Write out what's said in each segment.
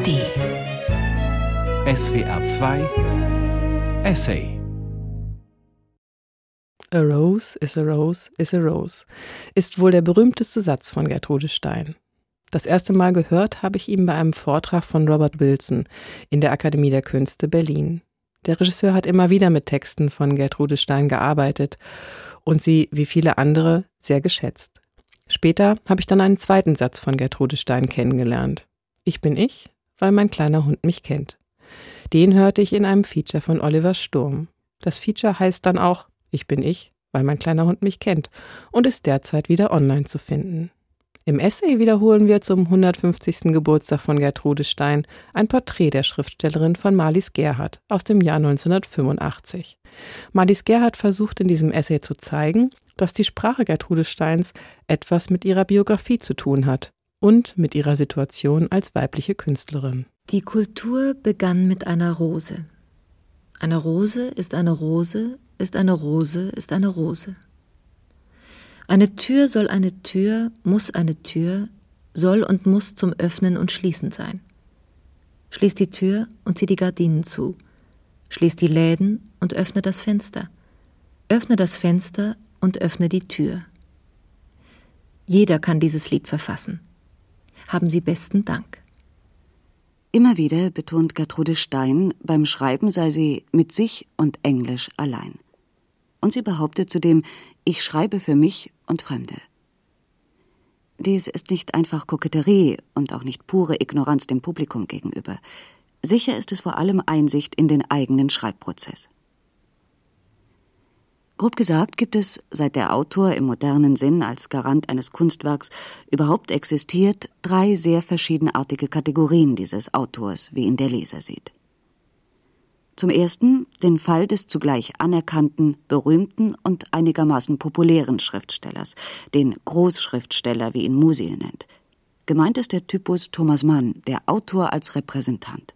ARD SWR 2 Essay A rose is a rose is a rose ist wohl der berühmteste Satz von Gertrude Stein. Das erste Mal gehört habe ich ihn bei einem Vortrag von Robert Wilson in der Akademie der Künste Berlin. Der Regisseur hat immer wieder mit Texten von Gertrude Stein gearbeitet und sie, wie viele andere, sehr geschätzt. Später habe ich dann einen zweiten Satz von Gertrude Stein kennengelernt. Ich bin ich, weil mein kleiner Hund mich kennt. Den hörte ich in einem Feature von Oliver Sturm. Das Feature heißt dann auch Ich bin ich, weil mein kleiner Hund mich kennt und ist derzeit wieder online zu finden. Im Essay wiederholen wir zum 150. Geburtstag von Gertrude Stein ein Porträt der Schriftstellerin von Marlies Gerhardt aus dem Jahr 1985. Marlies Gerhardt versucht in diesem Essay zu zeigen, dass die Sprache Gertrude Steins etwas mit ihrer Biografie zu tun hat und mit ihrer Situation als weibliche Künstlerin. Die Kultur begann mit einer Rose. Eine Rose ist eine Rose, ist eine Rose, ist eine Rose. Eine Tür soll eine Tür, muss eine Tür, soll und muss zum Öffnen und Schließen sein. Schließ die Tür und zieh die Gardinen zu. Schließ die Läden und öffne das Fenster. Öffne das Fenster und öffne die Tür. Jeder kann dieses Lied verfassen. Haben Sie besten Dank. Immer wieder betont Gertrude Stein, beim Schreiben sei sie mit sich und Englisch allein. Und sie behauptet zudem, ich schreibe für mich und Fremde. Dies ist nicht einfach Koketterie und auch nicht pure Ignoranz dem Publikum gegenüber. Sicher ist es vor allem Einsicht in den eigenen Schreibprozess. Grob gesagt gibt es, seit der Autor im modernen Sinn als Garant eines Kunstwerks überhaupt existiert, drei sehr verschiedenartige Kategorien dieses Autors, wie ihn der Leser sieht. Zum ersten den Fall des zugleich anerkannten, berühmten und einigermaßen populären Schriftstellers, den Großschriftsteller, wie ihn Musil nennt. Gemeint ist der Typus Thomas Mann, der Autor als Repräsentant.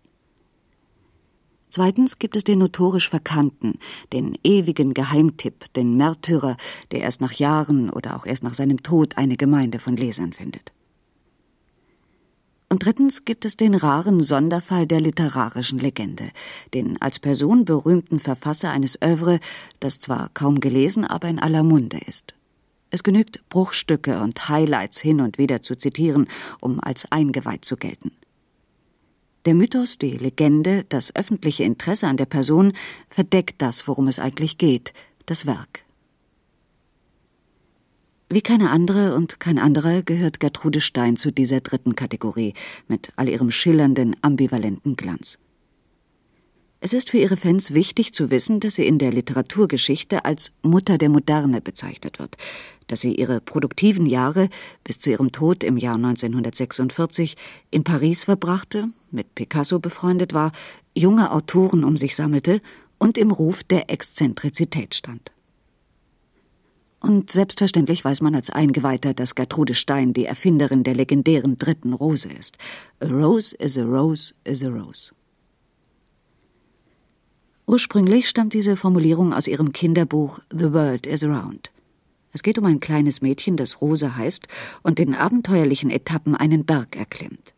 Zweitens gibt es den notorisch Verkannten, den ewigen Geheimtipp, den Märtyrer, der erst nach Jahren oder auch erst nach seinem Tod eine Gemeinde von Lesern findet. Und drittens gibt es den raren Sonderfall der literarischen Legende, den als Person berühmten Verfasser eines Övre, das zwar kaum gelesen, aber in aller Munde ist. Es genügt, Bruchstücke und Highlights hin und wieder zu zitieren, um als eingeweiht zu gelten. Der Mythos, die Legende, das öffentliche Interesse an der Person verdeckt das, worum es eigentlich geht, das Werk. Wie keine andere und kein anderer gehört Gertrude Stein zu dieser dritten Kategorie mit all ihrem schillernden, ambivalenten Glanz. Es ist für ihre Fans wichtig zu wissen, dass sie in der Literaturgeschichte als Mutter der Moderne bezeichnet wird, dass sie ihre produktiven Jahre bis zu ihrem Tod im Jahr 1946 in Paris verbrachte, mit Picasso befreundet war, junge Autoren um sich sammelte und im Ruf der Exzentrizität stand. Und selbstverständlich weiß man als Eingeweihter, dass Gertrude Stein die Erfinderin der legendären dritten Rose ist. A rose is a rose is a rose. Ursprünglich stammt diese Formulierung aus ihrem Kinderbuch The World is Around. Es geht um ein kleines Mädchen, das Rose heißt und in abenteuerlichen Etappen einen Berg erklimmt.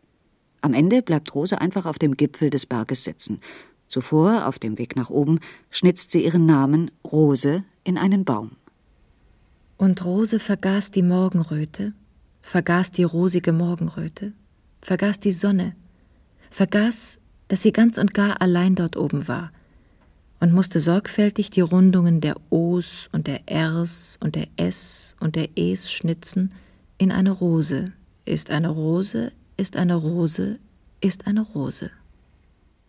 Am Ende bleibt Rose einfach auf dem Gipfel des Berges sitzen. Zuvor, auf dem Weg nach oben, schnitzt sie ihren Namen Rose in einen Baum. Und Rose vergaß die Morgenröte, vergaß die rosige Morgenröte, vergaß die Sonne, vergaß, dass sie ganz und gar allein dort oben war, und musste sorgfältig die Rundungen der O's und der R's und der S und der E's schnitzen in eine Rose. Ist eine Rose, ist eine Rose, ist eine Rose.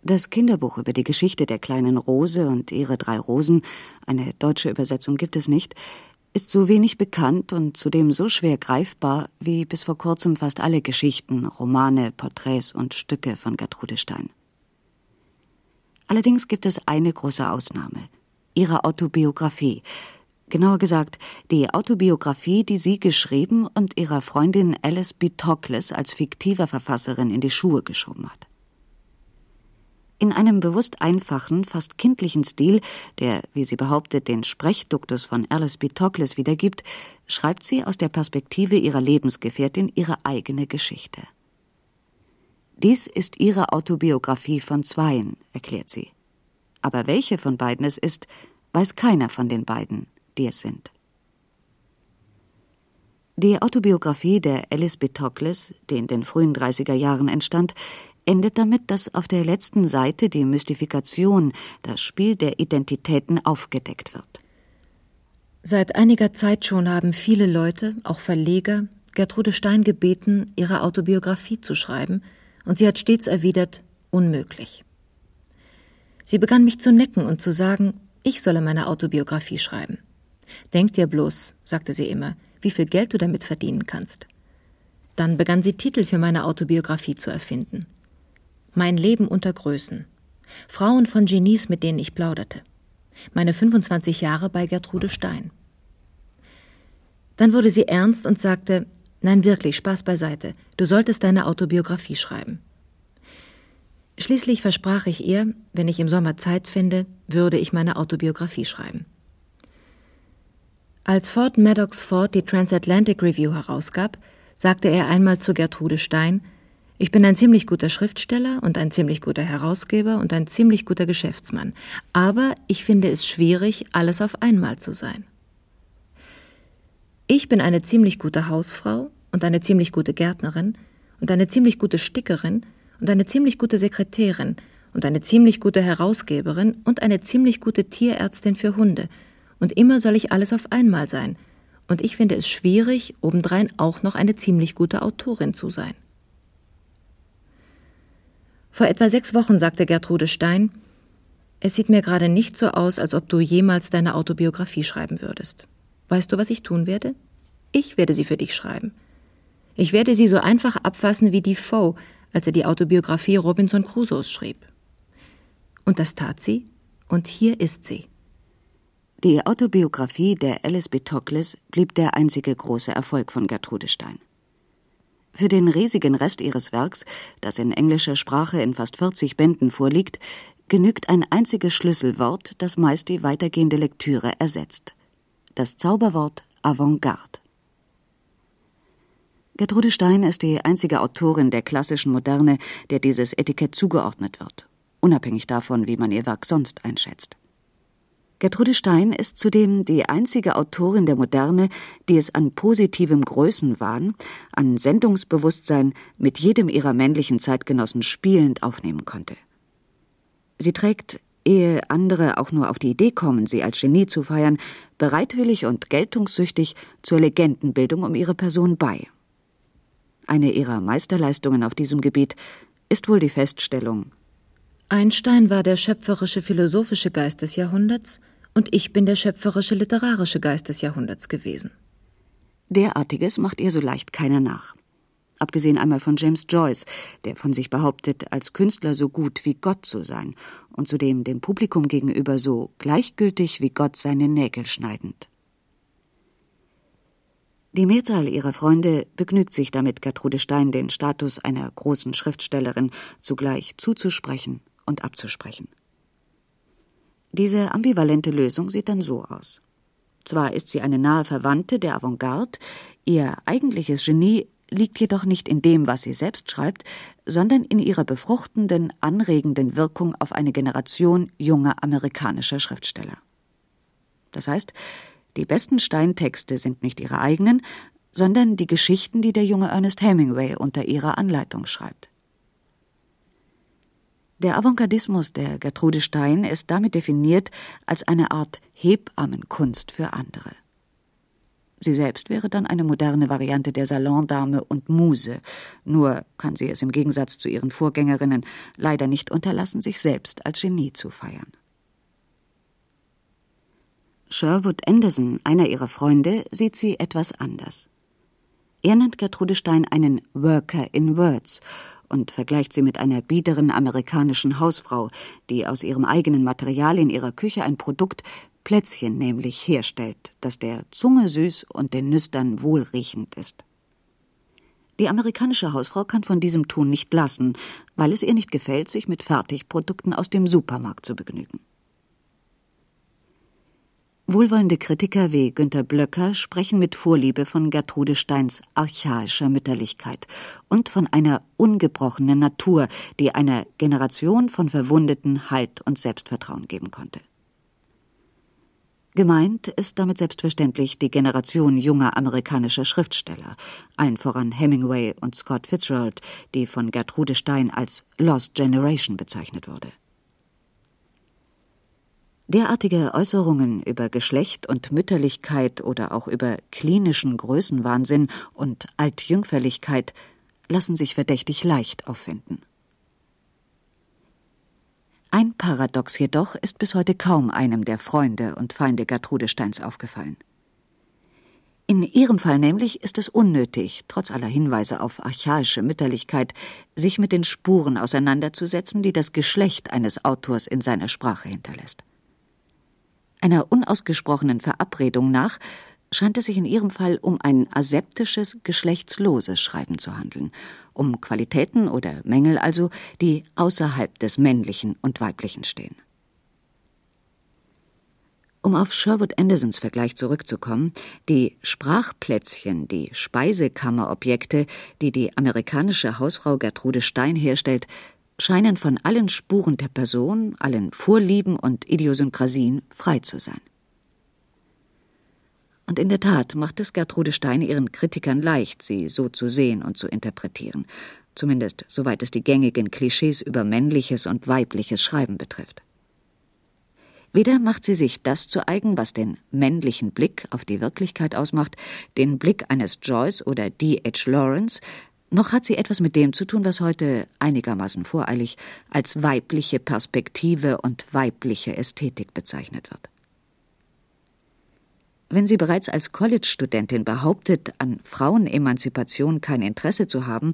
Das Kinderbuch über die Geschichte der kleinen Rose und ihre drei Rosen, eine deutsche Übersetzung gibt es nicht, ist so wenig bekannt und zudem so schwer greifbar wie bis vor kurzem fast alle Geschichten, Romane, Porträts und Stücke von Gertrude Stein. Allerdings gibt es eine große Ausnahme. Ihre Autobiografie. Genauer gesagt, die Autobiografie, die sie geschrieben und ihrer Freundin Alice B. Tokles als fiktiver Verfasserin in die Schuhe geschoben hat. In einem bewusst einfachen, fast kindlichen Stil, der, wie sie behauptet, den Sprechduktus von Alice B. Tokles wiedergibt, schreibt sie aus der Perspektive ihrer Lebensgefährtin ihre eigene Geschichte. Dies ist ihre Autobiografie von zweien, erklärt sie. Aber welche von beiden es ist, weiß keiner von den beiden, die es sind. Die Autobiografie der Alice B. Toklas, die in den frühen 30er Jahren entstand, endet damit, dass auf der letzten Seite die Mystifikation, das Spiel der Identitäten aufgedeckt wird. Seit einiger Zeit schon haben viele Leute, auch Verleger, Gertrude Stein gebeten, ihre Autobiografie zu schreiben, und sie hat stets erwidert, unmöglich. Sie begann mich zu necken und zu sagen, ich solle meine Autobiografie schreiben. Denk dir bloß, sagte sie immer, wie viel Geld du damit verdienen kannst. Dann begann sie Titel für meine Autobiografie zu erfinden. Mein Leben unter Größen. Frauen von Genies, mit denen ich plauderte. Meine 25 Jahre bei Gertrude Stein. Dann wurde sie ernst und sagte, nein wirklich, Spaß beiseite, du solltest deine Autobiografie schreiben. Schließlich versprach ich ihr, wenn ich im Sommer Zeit finde, würde ich meine Autobiografie schreiben. Als Ford Maddox Ford die Transatlantic Review herausgab, sagte er einmal zu Gertrude Stein, ich bin ein ziemlich guter Schriftsteller und ein ziemlich guter Herausgeber und ein ziemlich guter Geschäftsmann, aber ich finde es schwierig, alles auf einmal zu sein. Ich bin eine ziemlich gute Hausfrau und eine ziemlich gute Gärtnerin und eine ziemlich gute Stickerin und eine ziemlich gute Sekretärin und eine ziemlich gute Herausgeberin und eine ziemlich gute Tierärztin für Hunde und immer soll ich alles auf einmal sein. Und ich finde es schwierig, obendrein auch noch eine ziemlich gute Autorin zu sein. Vor etwa sechs Wochen sagte Gertrude Stein, es sieht mir gerade nicht so aus, als ob du jemals deine Autobiografie schreiben würdest. Weißt du, was ich tun werde? Ich werde sie für dich schreiben. Ich werde sie so einfach abfassen wie Defoe, als er die Autobiografie Robinson Crusoes schrieb. Und das tat sie, und hier ist sie. Die Autobiografie der Alice B. Toklas blieb der einzige große Erfolg von Gertrude Stein. Für den riesigen Rest ihres Werks, das in englischer Sprache in fast 40 Bänden vorliegt, genügt ein einziges Schlüsselwort, das meist die weitergehende Lektüre ersetzt. Das Zauberwort Avantgarde. Gertrude Stein ist die einzige Autorin der klassischen Moderne, der dieses Etikett zugeordnet wird, unabhängig davon, wie man ihr Werk sonst einschätzt. Gertrude Stein ist zudem die einzige Autorin der Moderne, die es an positivem Größenwahn, an Sendungsbewusstsein mit jedem ihrer männlichen Zeitgenossen spielend aufnehmen konnte. Sie trägt, ehe andere auch nur auf die Idee kommen, sie als Genie zu feiern, bereitwillig und geltungssüchtig zur Legendenbildung um ihre Person bei. Eine ihrer Meisterleistungen auf diesem Gebiet ist wohl die Feststellung, Einstein war der schöpferische philosophische Geist des Jahrhunderts und ich bin der schöpferische literarische Geist des Jahrhunderts gewesen. Derartiges macht ihr so leicht keiner nach. Abgesehen einmal von James Joyce, der von sich behauptet, als Künstler so gut wie Gott zu sein und zudem dem Publikum gegenüber so gleichgültig wie Gott seine Nägel schneidend. Die Mehrzahl ihrer Freunde begnügt sich damit, Gertrude Stein den Status einer großen Schriftstellerin zugleich zuzusprechen und abzusprechen. Diese ambivalente Lösung sieht dann so aus. Zwar ist sie eine nahe Verwandte der Avantgarde, ihr eigentliches Genie liegt jedoch nicht in dem, was sie selbst schreibt, sondern in ihrer befruchtenden, anregenden Wirkung auf eine Generation junger amerikanischer Schriftsteller. Das heißt, die besten Steintexte sind nicht ihre eigenen, sondern die Geschichten, die der junge Ernest Hemingway unter ihrer Anleitung schreibt. Der Avantgardismus der Gertrude Stein ist damit definiert als eine Art Hebammenkunst für andere. Sie selbst wäre dann eine moderne Variante der Salondame und Muse, nur kann sie es im Gegensatz zu ihren Vorgängerinnen leider nicht unterlassen, sich selbst als Genie zu feiern. Sherwood Anderson, einer ihrer Freunde, sieht sie etwas anders. Er nennt Gertrude Stein einen Worker in Words und vergleicht sie mit einer biederen amerikanischen Hausfrau, die aus ihrem eigenen Material in ihrer Küche ein Produkt, Plätzchen nämlich, herstellt, das der Zunge süß und den Nüstern wohlriechend ist. Die amerikanische Hausfrau kann von diesem Tun nicht lassen, weil es ihr nicht gefällt, sich mit Fertigprodukten aus dem Supermarkt zu begnügen. Wohlwollende Kritiker wie Günter Blöcker sprechen mit Vorliebe von Gertrude Steins archaischer Mütterlichkeit und von einer ungebrochenen Natur, die einer Generation von Verwundeten Halt und Selbstvertrauen geben konnte. Gemeint ist damit selbstverständlich die Generation junger amerikanischer Schriftsteller, allen voran Hemingway und Scott Fitzgerald, die von Gertrude Stein als Lost Generation bezeichnet wurde. Derartige Äußerungen über Geschlecht und Mütterlichkeit oder auch über klinischen Größenwahnsinn und Altjüngferlichkeit lassen sich verdächtig leicht auffinden. Ein Paradox jedoch ist bis heute kaum einem der Freunde und Feinde Gertrude Steins aufgefallen. In ihrem Fall nämlich ist es unnötig, trotz aller Hinweise auf archaische Mütterlichkeit, sich mit den Spuren auseinanderzusetzen, die das Geschlecht eines Autors in seiner Sprache hinterlässt. Einer unausgesprochenen Verabredung nach scheint es sich in ihrem Fall um ein aseptisches, geschlechtsloses Schreiben zu handeln, um Qualitäten oder Mängel also, die außerhalb des Männlichen und Weiblichen stehen. Um auf Sherwood Andersons Vergleich zurückzukommen, die Sprachplätzchen, die Speisekammerobjekte, die die amerikanische Hausfrau Gertrude Stein herstellt, scheinen von allen Spuren der Person, allen Vorlieben und Idiosynkrasien frei zu sein. Und in der Tat macht es Gertrude Stein ihren Kritikern leicht, sie so zu sehen und zu interpretieren, zumindest soweit es die gängigen Klischees über männliches und weibliches Schreiben betrifft. Weder macht sie sich das zu eigen, was den männlichen Blick auf die Wirklichkeit ausmacht, den Blick eines Joyce oder D.H. Lawrence, noch hat sie etwas mit dem zu tun, was heute einigermaßen voreilig als weibliche Perspektive und weibliche Ästhetik bezeichnet wird. Wenn sie bereits als College-Studentin behauptet, an Frauenemanzipation kein Interesse zu haben,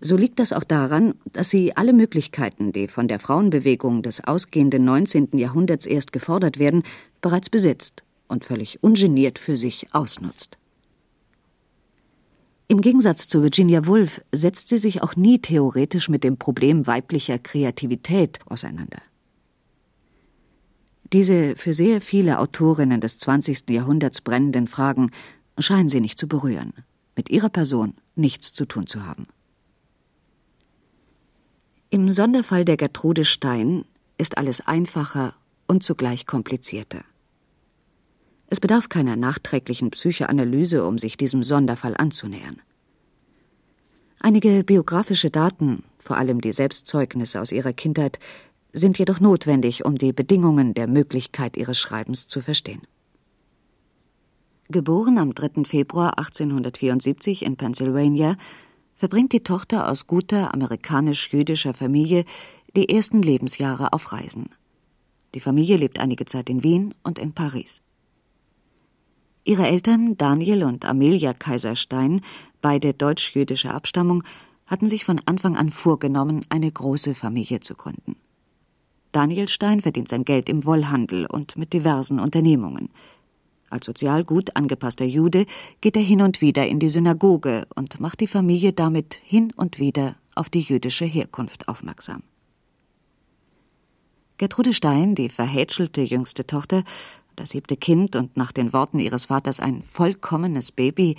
so liegt das auch daran, dass sie alle Möglichkeiten, die von der Frauenbewegung des ausgehenden 19. Jahrhunderts erst gefordert werden, bereits besitzt und völlig ungeniert für sich ausnutzt. Im Gegensatz zu Virginia Woolf setzt sie sich auch nie theoretisch mit dem Problem weiblicher Kreativität auseinander. Diese für sehr viele Autorinnen des 20. Jahrhunderts brennenden Fragen scheinen sie nicht zu berühren, mit ihrer Person nichts zu tun zu haben. Im Sonderfall der Gertrude Stein ist alles einfacher und zugleich komplizierter. Es bedarf keiner nachträglichen Psychoanalyse, um sich diesem Sonderfall anzunähern. Einige biografische Daten, vor allem die Selbstzeugnisse aus ihrer Kindheit, sind jedoch notwendig, um die Bedingungen der Möglichkeit ihres Schreibens zu verstehen. Geboren am 3. Februar 1874 in Pennsylvania, verbringt die Tochter aus guter amerikanisch-jüdischer Familie die ersten Lebensjahre auf Reisen. Die Familie lebt einige Zeit in Wien und in Paris. Ihre Eltern Daniel und Amelia Kaiserstein, beide deutsch-jüdischer Abstammung, hatten sich von Anfang an vorgenommen, eine große Familie zu gründen. Daniel Stein verdient sein Geld im Wollhandel und mit diversen Unternehmungen. Als sozial gut angepasster Jude geht er hin und wieder in die Synagoge und macht die Familie damit hin und wieder auf die jüdische Herkunft aufmerksam. Gertrude Stein, die verhätschelte jüngste Tochter, das siebte Kind und nach den Worten ihres Vaters ein vollkommenes Baby,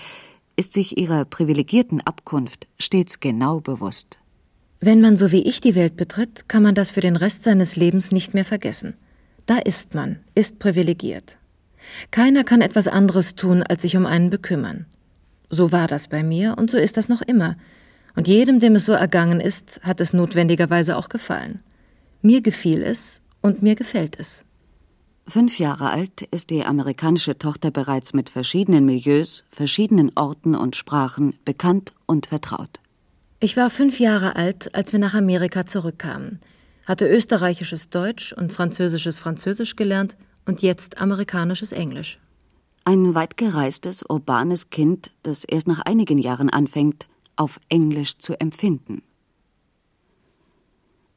ist sich ihrer privilegierten Abkunft stets genau bewusst. Wenn man so wie ich die Welt betritt, kann man das für den Rest seines Lebens nicht mehr vergessen. Da ist man, ist privilegiert. Keiner kann etwas anderes tun, als sich um einen bekümmern. So war das bei mir und so ist das noch immer. Und jedem, dem es so ergangen ist, hat es notwendigerweise auch gefallen. Mir gefiel es und mir gefällt es. Fünf Jahre alt ist die amerikanische Tochter bereits mit verschiedenen Milieus, verschiedenen Orten und Sprachen bekannt und vertraut. Ich war fünf Jahre alt, als wir nach Amerika zurückkamen, hatte österreichisches Deutsch und französisches Französisch gelernt und jetzt amerikanisches Englisch. Ein weit gereistes, urbanes Kind, das erst nach einigen Jahren anfängt, auf Englisch zu empfinden.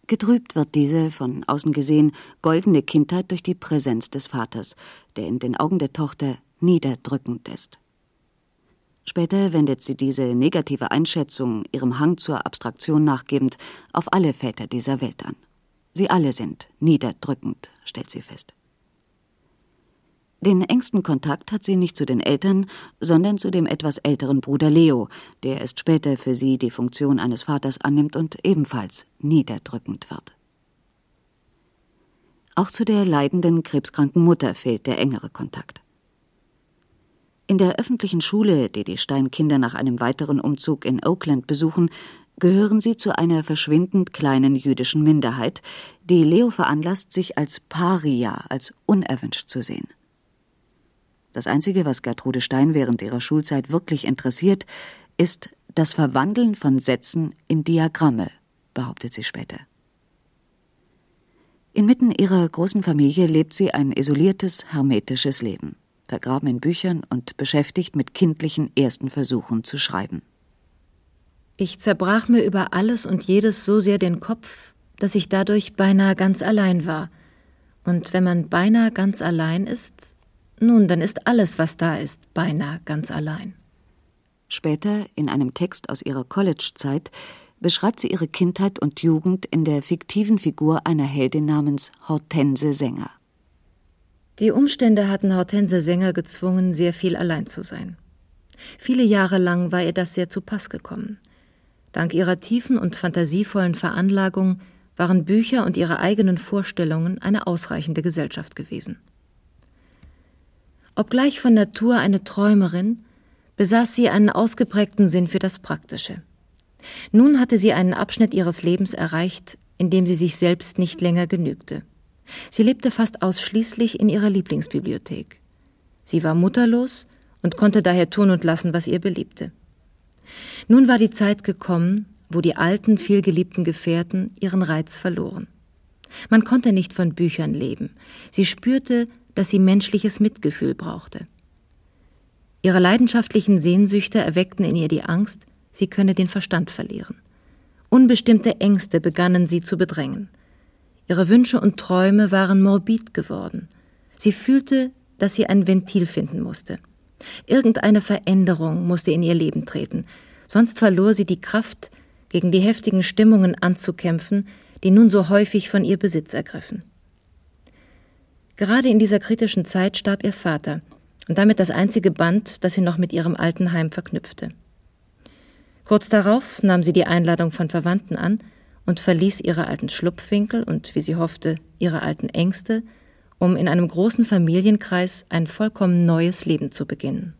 Getrübt wird diese, von außen gesehen, goldene Kindheit durch die Präsenz des Vaters, der in den Augen der Tochter niederdrückend ist. Später wendet sie diese negative Einschätzung, ihrem Hang zur Abstraktion nachgebend, auf alle Väter dieser Welt an. Sie alle sind niederdrückend, stellt sie fest. Den engsten Kontakt hat sie nicht zu den Eltern, sondern zu dem etwas älteren Bruder Leo, der erst später für sie die Funktion eines Vaters annimmt und ebenfalls niederdrückend wird. Auch zu der leidenden, krebskranken Mutter fehlt der engere Kontakt. In der öffentlichen Schule, die die Steinkinder nach einem weiteren Umzug in Oakland besuchen, gehören sie zu einer verschwindend kleinen jüdischen Minderheit, die Leo veranlasst, sich als Paria, als unerwünscht zu sehen. Das Einzige, was Gertrude Stein während ihrer Schulzeit wirklich interessiert, ist das Verwandeln von Sätzen in Diagramme, behauptet sie später. Inmitten ihrer großen Familie lebt sie ein isoliertes, hermetisches Leben, vergraben in Büchern und beschäftigt mit kindlichen ersten Versuchen zu schreiben. Ich zerbrach mir über alles und jedes so sehr den Kopf, dass ich dadurch beinahe ganz allein war. Und wenn man beinahe ganz allein ist, nun, dann ist alles, was da ist, beinahe ganz allein. Später, in einem Text aus ihrer College-Zeit, beschreibt sie ihre Kindheit und Jugend in der fiktiven Figur einer Heldin namens Hortense Sänger. Die Umstände hatten Hortense Sänger gezwungen, sehr viel allein zu sein. Viele Jahre lang war ihr das sehr zu Pass gekommen. Dank ihrer tiefen und fantasievollen Veranlagung waren Bücher und ihre eigenen Vorstellungen eine ausreichende Gesellschaft gewesen. Obgleich von Natur eine Träumerin, besaß sie einen ausgeprägten Sinn für das Praktische. Nun hatte sie einen Abschnitt ihres Lebens erreicht, in dem sie sich selbst nicht länger genügte. Sie lebte fast ausschließlich in ihrer Lieblingsbibliothek. Sie war mutterlos und konnte daher tun und lassen, was ihr beliebte. Nun war die Zeit gekommen, wo die alten, vielgeliebten Gefährten ihren Reiz verloren. Man konnte nicht von Büchern leben. Sie spürte, dass sie menschliches Mitgefühl brauchte. Ihre leidenschaftlichen Sehnsüchte erweckten in ihr die Angst, sie könne den Verstand verlieren. Unbestimmte Ängste begannen sie zu bedrängen. Ihre Wünsche und Träume waren morbid geworden. Sie fühlte, dass sie ein Ventil finden musste. Irgendeine Veränderung musste in ihr Leben treten, sonst verlor sie die Kraft, gegen die heftigen Stimmungen anzukämpfen, die nun so häufig von ihr Besitz ergriffen. Gerade in dieser kritischen Zeit starb ihr Vater und damit das einzige Band, das sie noch mit ihrem alten Heim verknüpfte. Kurz darauf nahm sie die Einladung von Verwandten an und verließ ihre alten Schlupfwinkel und, wie sie hoffte, ihre alten Ängste, um in einem großen Familienkreis ein vollkommen neues Leben zu beginnen.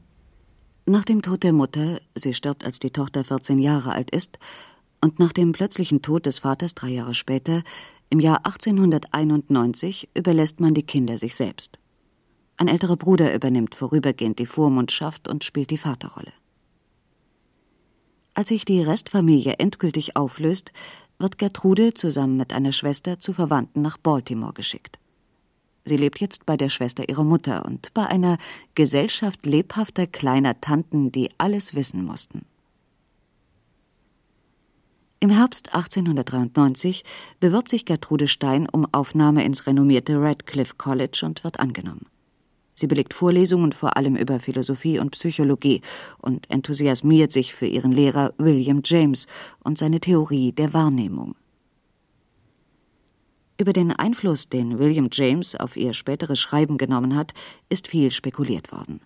Nach dem Tod der Mutter, sie stirbt, als die Tochter 14 Jahre alt ist, und nach dem plötzlichen Tod des Vaters drei Jahre später, im Jahr 1891, überlässt man die Kinder sich selbst. Ein älterer Bruder übernimmt vorübergehend die Vormundschaft und spielt die Vaterrolle. Als sich die Restfamilie endgültig auflöst, wird Gertrude zusammen mit einer Schwester zu Verwandten nach Baltimore geschickt. Sie lebt jetzt bei der Schwester ihrer Mutter und bei einer Gesellschaft lebhafter kleiner Tanten, die alles wissen mussten. Im Herbst 1893 bewirbt sich Gertrude Stein um Aufnahme ins renommierte Radcliffe College und wird angenommen. Sie belegt Vorlesungen vor allem über Philosophie und Psychologie und enthusiasmiert sich für ihren Lehrer William James und seine Theorie der Wahrnehmung. Über den Einfluss, den William James auf ihr späteres Schreiben genommen hat, ist viel spekuliert worden.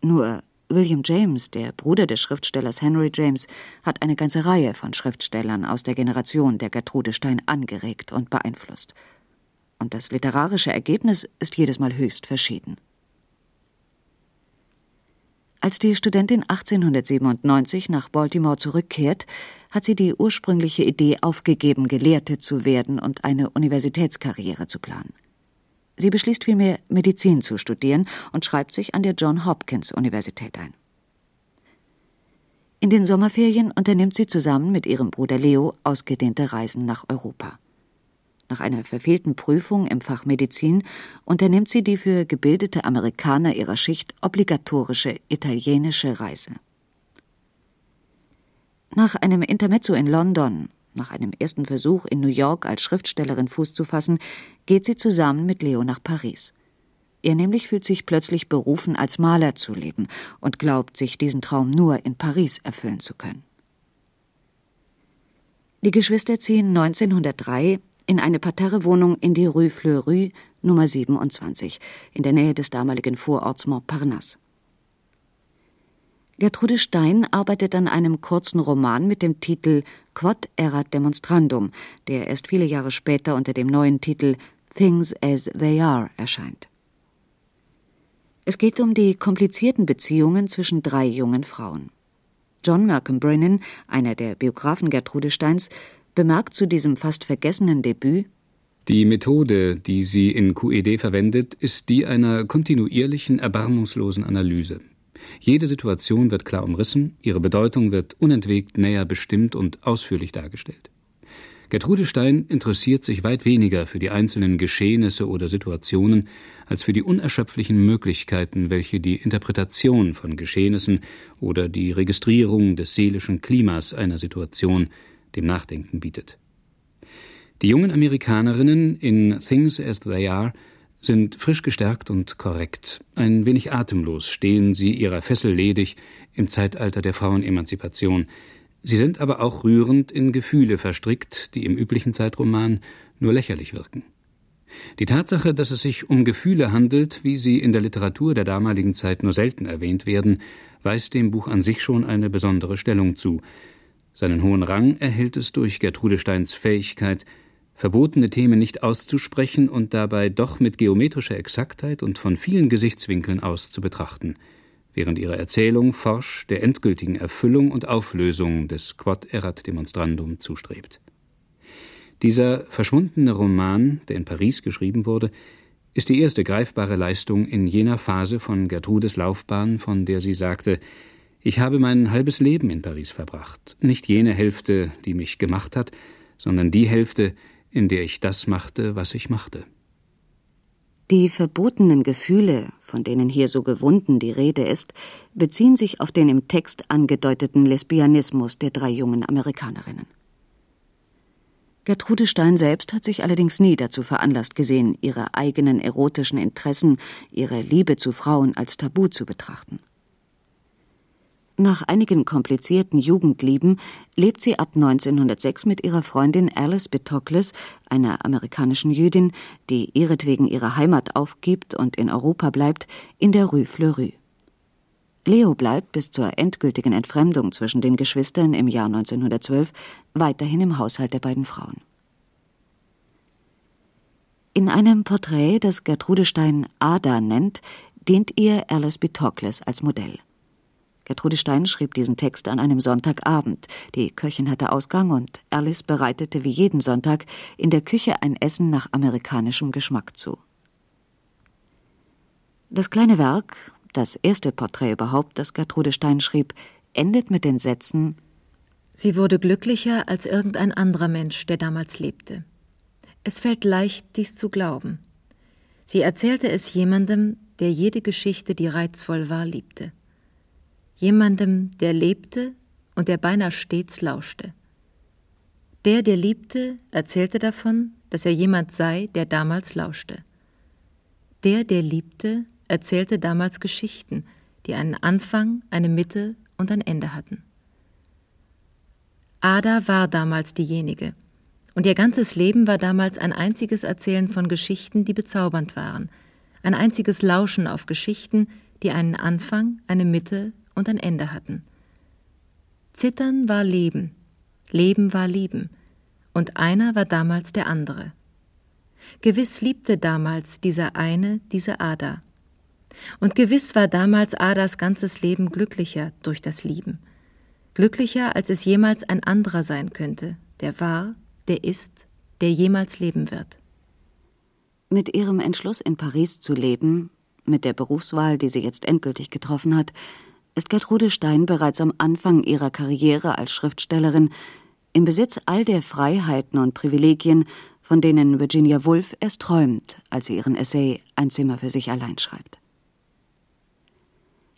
Nur William James, der Bruder des Schriftstellers Henry James, hat eine ganze Reihe von Schriftstellern aus der Generation der Gertrude Stein angeregt und beeinflusst. Und das literarische Ergebnis ist jedes Mal höchst verschieden. Als die Studentin 1897 nach Baltimore zurückkehrt, hat sie die ursprüngliche Idee aufgegeben, Gelehrte zu werden und eine Universitätskarriere zu planen. Sie beschließt vielmehr, Medizin zu studieren und schreibt sich an der John Hopkins Universität ein. In den Sommerferien unternimmt sie zusammen mit ihrem Bruder Leo ausgedehnte Reisen nach Europa. Nach einer verfehlten Prüfung im Fach Medizin unternimmt sie die für gebildete Amerikaner ihrer Schicht obligatorische italienische Reise. Nach einem Intermezzo in London, nach einem ersten Versuch in New York als Schriftstellerin Fuß zu fassen, geht sie zusammen mit Leo nach Paris. Er nämlich fühlt sich plötzlich berufen, als Maler zu leben und glaubt, sich diesen Traum nur in Paris erfüllen zu können. Die Geschwister ziehen 1903 in eine Parterrewohnung in die Rue Fleury Nummer 27, in der Nähe des damaligen Vororts Montparnasse. Gertrude Stein arbeitet an einem kurzen Roman mit dem Titel Quod erat demonstrandum, der erst viele Jahre später unter dem neuen Titel Things as They Are erscheint. Es geht um die komplizierten Beziehungen zwischen drei jungen Frauen. John Malcolm Brennan, einer der Biografen Gertrude Steins, bemerkt zu diesem fast vergessenen Debüt Die Methode, die sie in QED verwendet, ist die einer kontinuierlichen, erbarmungslosen Analyse. Jede Situation wird klar umrissen, ihre Bedeutung wird unentwegt näher bestimmt und ausführlich dargestellt. Gertrude Stein interessiert sich weit weniger für die einzelnen Geschehnisse oder Situationen als für die unerschöpflichen Möglichkeiten, welche die Interpretation von Geschehnissen oder die Registrierung des seelischen Klimas einer Situation dem Nachdenken bietet. Die jungen Amerikanerinnen in Things as They Are sind frisch gestärkt und korrekt. Ein wenig atemlos stehen sie ihrer Fessel ledig im Zeitalter der Frauenemanzipation. Sie sind aber auch rührend in Gefühle verstrickt, die im üblichen Zeitroman nur lächerlich wirken. Die Tatsache, dass es sich um Gefühle handelt, wie sie in der Literatur der damaligen Zeit nur selten erwähnt werden, weist dem Buch an sich schon eine besondere Stellung zu. Seinen hohen Rang erhält es durch Gertrude Steins Fähigkeit, verbotene Themen nicht auszusprechen und dabei doch mit geometrischer Exaktheit und von vielen Gesichtswinkeln aus zu betrachten, während ihre Erzählung forsch der endgültigen Erfüllung und Auflösung des Quod erat demonstrandum zustrebt. Dieser verschwundene Roman, der in Paris geschrieben wurde, ist die erste greifbare Leistung in jener Phase von Gertrudes Laufbahn, von der sie sagte, ich habe mein halbes Leben in Paris verbracht, nicht jene Hälfte, die mich gemacht hat, sondern die Hälfte, in der ich das machte, was ich machte. Die verbotenen Gefühle, von denen hier so gewunden die Rede ist, beziehen sich auf den im Text angedeuteten Lesbianismus der drei jungen Amerikanerinnen. Gertrude Stein selbst hat sich allerdings nie dazu veranlasst gesehen, ihre eigenen erotischen Interessen, ihre Liebe zu Frauen als Tabu zu betrachten. Nach einigen komplizierten Jugendlieben lebt sie ab 1906 mit ihrer Freundin Alice Bitokles, einer amerikanischen Jüdin, die ihretwegen ihre Heimat aufgibt und in Europa bleibt, in der Rue Fleury. Leo bleibt bis zur endgültigen Entfremdung zwischen den Geschwistern im Jahr 1912 weiterhin im Haushalt der beiden Frauen. In einem Porträt, das Gertrude Stein Ada nennt, dient ihr Alice Bitokles als Modell. Gertrude Stein schrieb diesen Text an einem Sonntagabend. Die Köchin hatte Ausgang und Alice bereitete wie jeden Sonntag in der Küche ein Essen nach amerikanischem Geschmack zu. Das kleine Werk, das erste Porträt überhaupt, das Gertrude Stein schrieb, endet mit den Sätzen Sie wurde glücklicher als irgendein anderer Mensch, der damals lebte. Es fällt leicht, dies zu glauben. Sie erzählte es jemandem, der jede Geschichte, die reizvoll war, liebte jemandem, der lebte und der beinahe stets lauschte. Der, der liebte, erzählte davon, dass er jemand sei, der damals lauschte. Der, der liebte, erzählte damals Geschichten, die einen Anfang, eine Mitte und ein Ende hatten. Ada war damals diejenige, und ihr ganzes Leben war damals ein einziges Erzählen von Geschichten, die bezaubernd waren, ein einziges Lauschen auf Geschichten, die einen Anfang, eine Mitte und ein Ende hatten. Zittern war Leben, Leben war Lieben, und einer war damals der andere. Gewiss liebte damals dieser eine diese Ada. Und gewiss war damals Adas ganzes Leben glücklicher durch das Lieben, glücklicher, als es jemals ein anderer sein könnte, der war, der ist, der jemals leben wird. Mit ihrem Entschluss, in Paris zu leben, mit der Berufswahl, die sie jetzt endgültig getroffen hat, ist Gertrude Stein bereits am Anfang ihrer Karriere als Schriftstellerin im Besitz all der Freiheiten und Privilegien, von denen Virginia Woolf erst träumt, als sie ihren Essay Ein Zimmer für sich allein schreibt.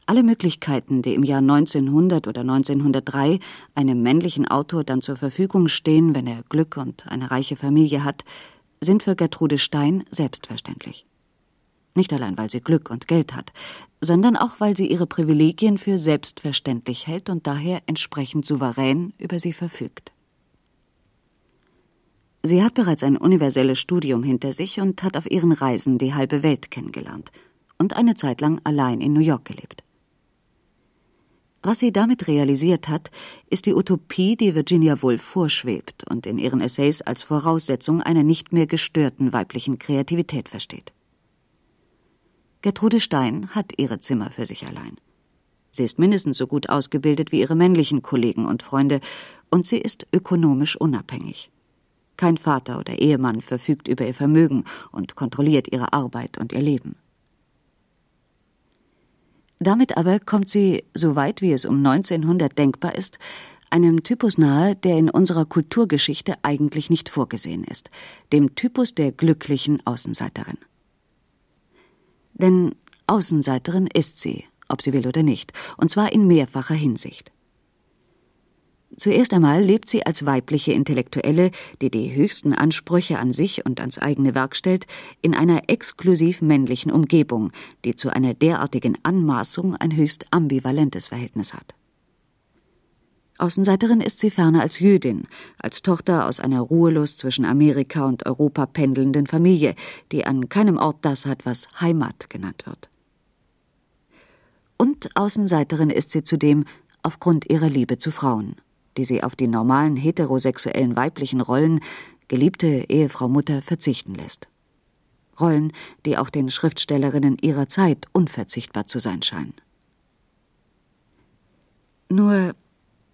Alle Möglichkeiten, die im Jahr 1900 oder 1903 einem männlichen Autor dann zur Verfügung stehen, wenn er Glück und eine reiche Familie hat, sind für Gertrude Stein selbstverständlich. Nicht allein, weil sie Glück und Geld hat, sondern auch, weil sie ihre Privilegien für selbstverständlich hält und daher entsprechend souverän über sie verfügt. Sie hat bereits ein universelles Studium hinter sich und hat auf ihren Reisen die halbe Welt kennengelernt und eine Zeit lang allein in New York gelebt. Was sie damit realisiert hat, ist die Utopie, die Virginia Woolf vorschwebt und in ihren Essays als Voraussetzung einer nicht mehr gestörten weiblichen Kreativität versteht. Gertrude Stein hat ihre Zimmer für sich allein. Sie ist mindestens so gut ausgebildet wie ihre männlichen Kollegen und Freunde, und sie ist ökonomisch unabhängig. Kein Vater oder Ehemann verfügt über ihr Vermögen und kontrolliert ihre Arbeit und ihr Leben. Damit aber kommt sie, so weit wie es um 1900 denkbar ist, einem Typus nahe, der in unserer Kulturgeschichte eigentlich nicht vorgesehen ist, dem Typus der glücklichen Außenseiterin. Denn Außenseiterin ist sie, ob sie will oder nicht, und zwar in mehrfacher Hinsicht. Zuerst einmal lebt sie als weibliche Intellektuelle, die die höchsten Ansprüche an sich und ans eigene Werk stellt, in einer exklusiv männlichen Umgebung, die zu einer derartigen Anmaßung ein höchst ambivalentes Verhältnis hat. Außenseiterin ist sie ferner als Jüdin, als Tochter aus einer ruhelos zwischen Amerika und Europa pendelnden Familie, die an keinem Ort das hat, was Heimat genannt wird. Und Außenseiterin ist sie zudem aufgrund ihrer Liebe zu Frauen die sie auf die normalen heterosexuellen weiblichen Rollen Geliebte, Ehefrau, Mutter verzichten lässt. Rollen, die auch den Schriftstellerinnen ihrer Zeit unverzichtbar zu sein scheinen. Nur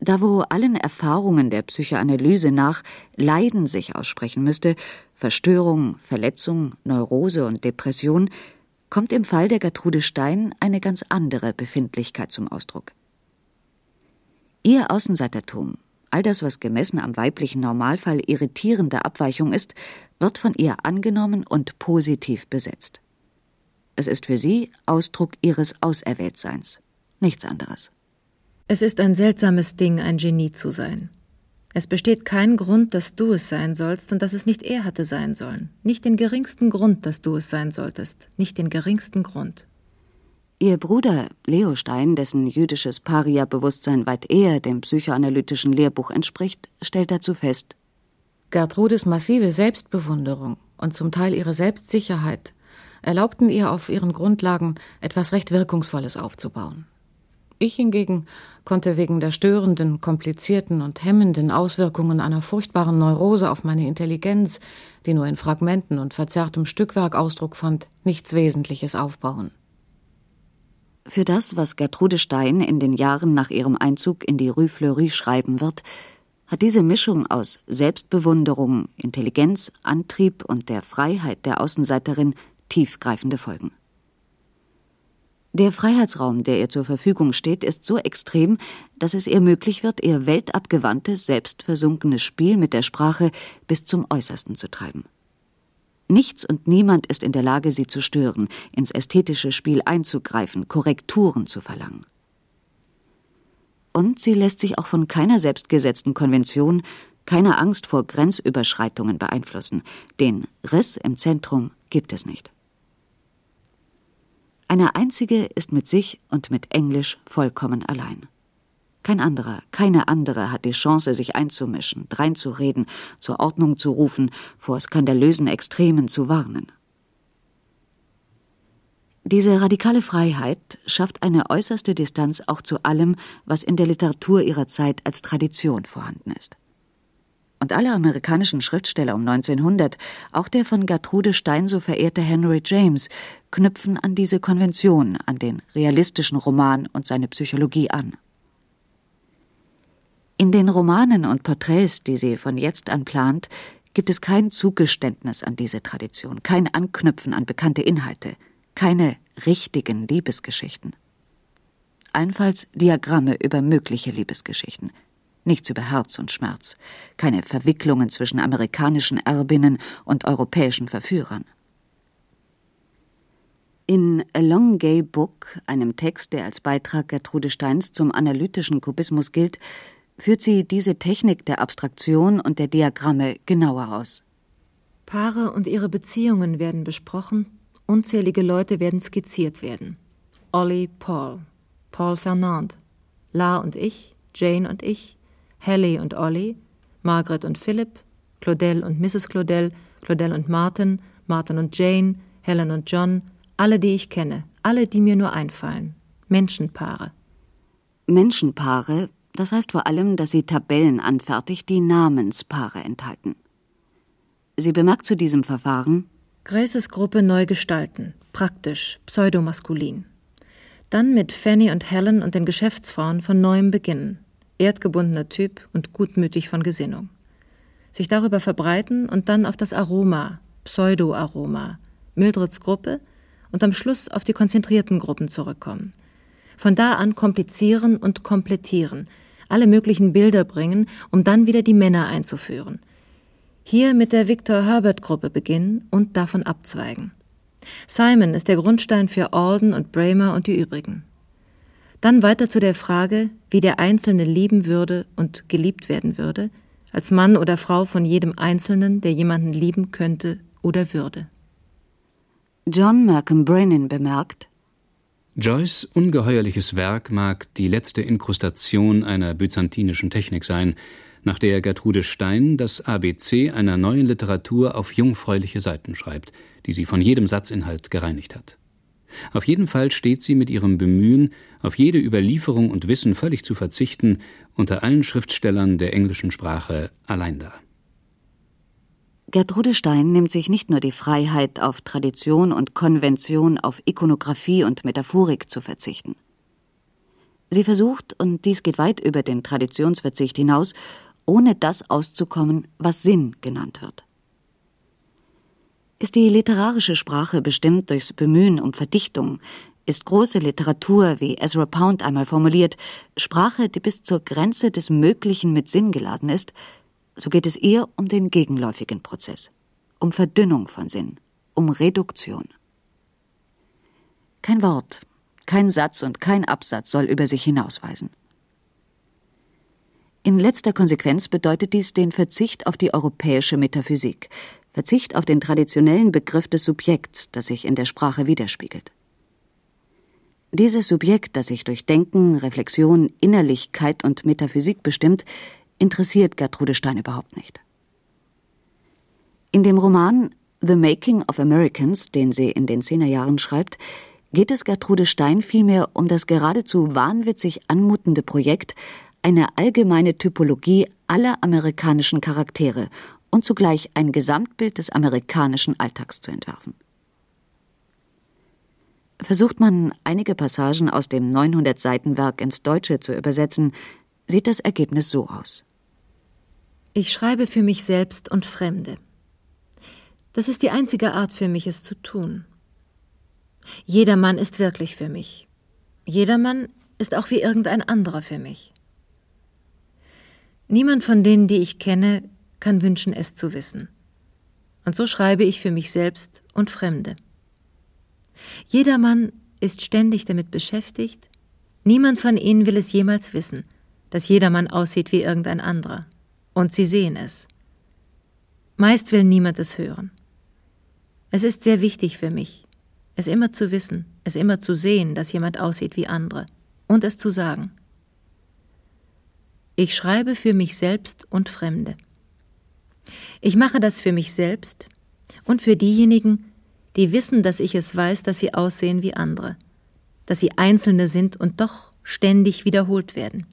da wo allen Erfahrungen der Psychoanalyse nach Leiden sich aussprechen müsste, Verstörung, Verletzung, Neurose und Depression, kommt im Fall der Gertrude Stein eine ganz andere Befindlichkeit zum Ausdruck. Ihr Außenseitertum, all das, was gemessen am weiblichen Normalfall irritierende Abweichung ist, wird von ihr angenommen und positiv besetzt. Es ist für sie Ausdruck ihres Auserwähltseins, nichts anderes. Es ist ein seltsames Ding, ein Genie zu sein. Es besteht kein Grund, dass du es sein sollst und dass es nicht er hatte sein sollen. Nicht den geringsten Grund, dass du es sein solltest. Nicht den geringsten Grund. Ihr Bruder Leo Stein, dessen jüdisches Paria-Bewusstsein weit eher dem psychoanalytischen Lehrbuch entspricht, stellt dazu fest: Gertrudes massive Selbstbewunderung und zum Teil ihre Selbstsicherheit erlaubten ihr auf ihren Grundlagen etwas recht Wirkungsvolles aufzubauen. Ich hingegen konnte wegen der störenden, komplizierten und hemmenden Auswirkungen einer furchtbaren Neurose auf meine Intelligenz, die nur in Fragmenten und verzerrtem Stückwerk Ausdruck fand, nichts Wesentliches aufbauen. Für das, was Gertrude Stein in den Jahren nach ihrem Einzug in die Rue Fleury schreiben wird, hat diese Mischung aus Selbstbewunderung, Intelligenz, Antrieb und der Freiheit der Außenseiterin tiefgreifende Folgen. Der Freiheitsraum, der ihr zur Verfügung steht, ist so extrem, dass es ihr möglich wird, ihr weltabgewandtes, selbstversunkenes Spiel mit der Sprache bis zum Äußersten zu treiben. Nichts und niemand ist in der Lage, sie zu stören, ins ästhetische Spiel einzugreifen, Korrekturen zu verlangen. Und sie lässt sich auch von keiner selbstgesetzten Konvention, keiner Angst vor Grenzüberschreitungen beeinflussen. Den Riss im Zentrum gibt es nicht. Eine einzige ist mit sich und mit Englisch vollkommen allein. Kein anderer, keine andere hat die Chance, sich einzumischen, dreinzureden, zur Ordnung zu rufen, vor skandalösen Extremen zu warnen. Diese radikale Freiheit schafft eine äußerste Distanz auch zu allem, was in der Literatur ihrer Zeit als Tradition vorhanden ist. Und alle amerikanischen Schriftsteller um 1900, auch der von Gertrude Stein so verehrte Henry James, knüpfen an diese Konvention, an den realistischen Roman und seine Psychologie an. In den Romanen und Porträts, die sie von jetzt an plant, gibt es kein Zugeständnis an diese Tradition, kein Anknüpfen an bekannte Inhalte, keine richtigen Liebesgeschichten. Allenfalls Diagramme über mögliche Liebesgeschichten, nichts über Herz und Schmerz, keine Verwicklungen zwischen amerikanischen Erbinnen und europäischen Verführern. In A Long Gay Book, einem Text, der als Beitrag Gertrude Steins zum analytischen Kubismus gilt, führt sie diese Technik der Abstraktion und der Diagramme genauer aus. Paare und ihre Beziehungen werden besprochen, unzählige Leute werden skizziert werden. Ollie, Paul, Paul Fernand, La und ich, Jane und ich, Hallie und Ollie, Margaret und Philip, Claudel und Mrs. Claudel, Claudel und Martin, Martin und Jane, Helen und John, alle, die ich kenne, alle, die mir nur einfallen. Menschenpaare. Menschenpaare, das heißt vor allem, dass sie Tabellen anfertigt, die Namenspaare enthalten. Sie bemerkt zu diesem Verfahren Graces Gruppe neu gestalten, praktisch, pseudomaskulin. Dann mit Fanny und Helen und den Geschäftsfrauen von neuem beginnen. Erdgebundener Typ und gutmütig von Gesinnung. Sich darüber verbreiten und dann auf das Aroma, Pseudo-Aroma, Mildreds Gruppe und am Schluss auf die konzentrierten Gruppen zurückkommen. Von da an komplizieren und komplettieren, alle möglichen Bilder bringen, um dann wieder die Männer einzuführen. Hier mit der Victor Herbert Gruppe beginnen und davon abzweigen. Simon ist der Grundstein für Alden und Bramer und die übrigen. Dann weiter zu der Frage, wie der Einzelne lieben würde und geliebt werden würde, als Mann oder Frau von jedem Einzelnen, der jemanden lieben könnte oder würde. John Malcolm Brennan bemerkt, Joyce' ungeheuerliches Werk mag die letzte Inkrustation einer byzantinischen Technik sein, nach der Gertrude Stein das ABC einer neuen Literatur auf jungfräuliche Seiten schreibt, die sie von jedem Satzinhalt gereinigt hat. Auf jeden Fall steht sie mit ihrem Bemühen, auf jede Überlieferung und Wissen völlig zu verzichten, unter allen Schriftstellern der englischen Sprache allein da. Gertrude Stein nimmt sich nicht nur die Freiheit, auf Tradition und Konvention, auf Ikonographie und Metaphorik zu verzichten. Sie versucht, und dies geht weit über den Traditionsverzicht hinaus, ohne das auszukommen, was Sinn genannt wird. Ist die literarische Sprache bestimmt durchs Bemühen um Verdichtung, ist große Literatur, wie Ezra Pound einmal formuliert, Sprache, die bis zur Grenze des Möglichen mit Sinn geladen ist, so geht es ihr um den gegenläufigen Prozess, um Verdünnung von Sinn, um Reduktion. Kein Wort, kein Satz und kein Absatz soll über sich hinausweisen. In letzter Konsequenz bedeutet dies den Verzicht auf die europäische Metaphysik, Verzicht auf den traditionellen Begriff des Subjekts, das sich in der Sprache widerspiegelt. Dieses Subjekt, das sich durch Denken, Reflexion, Innerlichkeit und Metaphysik bestimmt, interessiert Gertrude Stein überhaupt nicht. In dem Roman The Making of Americans, den sie in den Zehnerjahren schreibt, geht es Gertrude Stein vielmehr um das geradezu wahnwitzig anmutende Projekt, eine allgemeine Typologie aller amerikanischen Charaktere und zugleich ein Gesamtbild des amerikanischen Alltags zu entwerfen. Versucht man, einige Passagen aus dem 900-Seiten-Werk ins Deutsche zu übersetzen, sieht das Ergebnis so aus. Ich schreibe für mich selbst und Fremde. Das ist die einzige Art für mich, es zu tun. Jedermann ist wirklich für mich. Jedermann ist auch wie irgendein anderer für mich. Niemand von denen, die ich kenne, kann wünschen, es zu wissen. Und so schreibe ich für mich selbst und Fremde. Jedermann ist ständig damit beschäftigt, niemand von ihnen will es jemals wissen, dass jedermann aussieht wie irgendein anderer. Und sie sehen es. Meist will niemand es hören. Es ist sehr wichtig für mich, es immer zu wissen, es immer zu sehen, dass jemand aussieht wie andere, und es zu sagen. Ich schreibe für mich selbst und Fremde. Ich mache das für mich selbst und für diejenigen, die wissen, dass ich es weiß, dass sie aussehen wie andere, dass sie Einzelne sind und doch ständig wiederholt werden.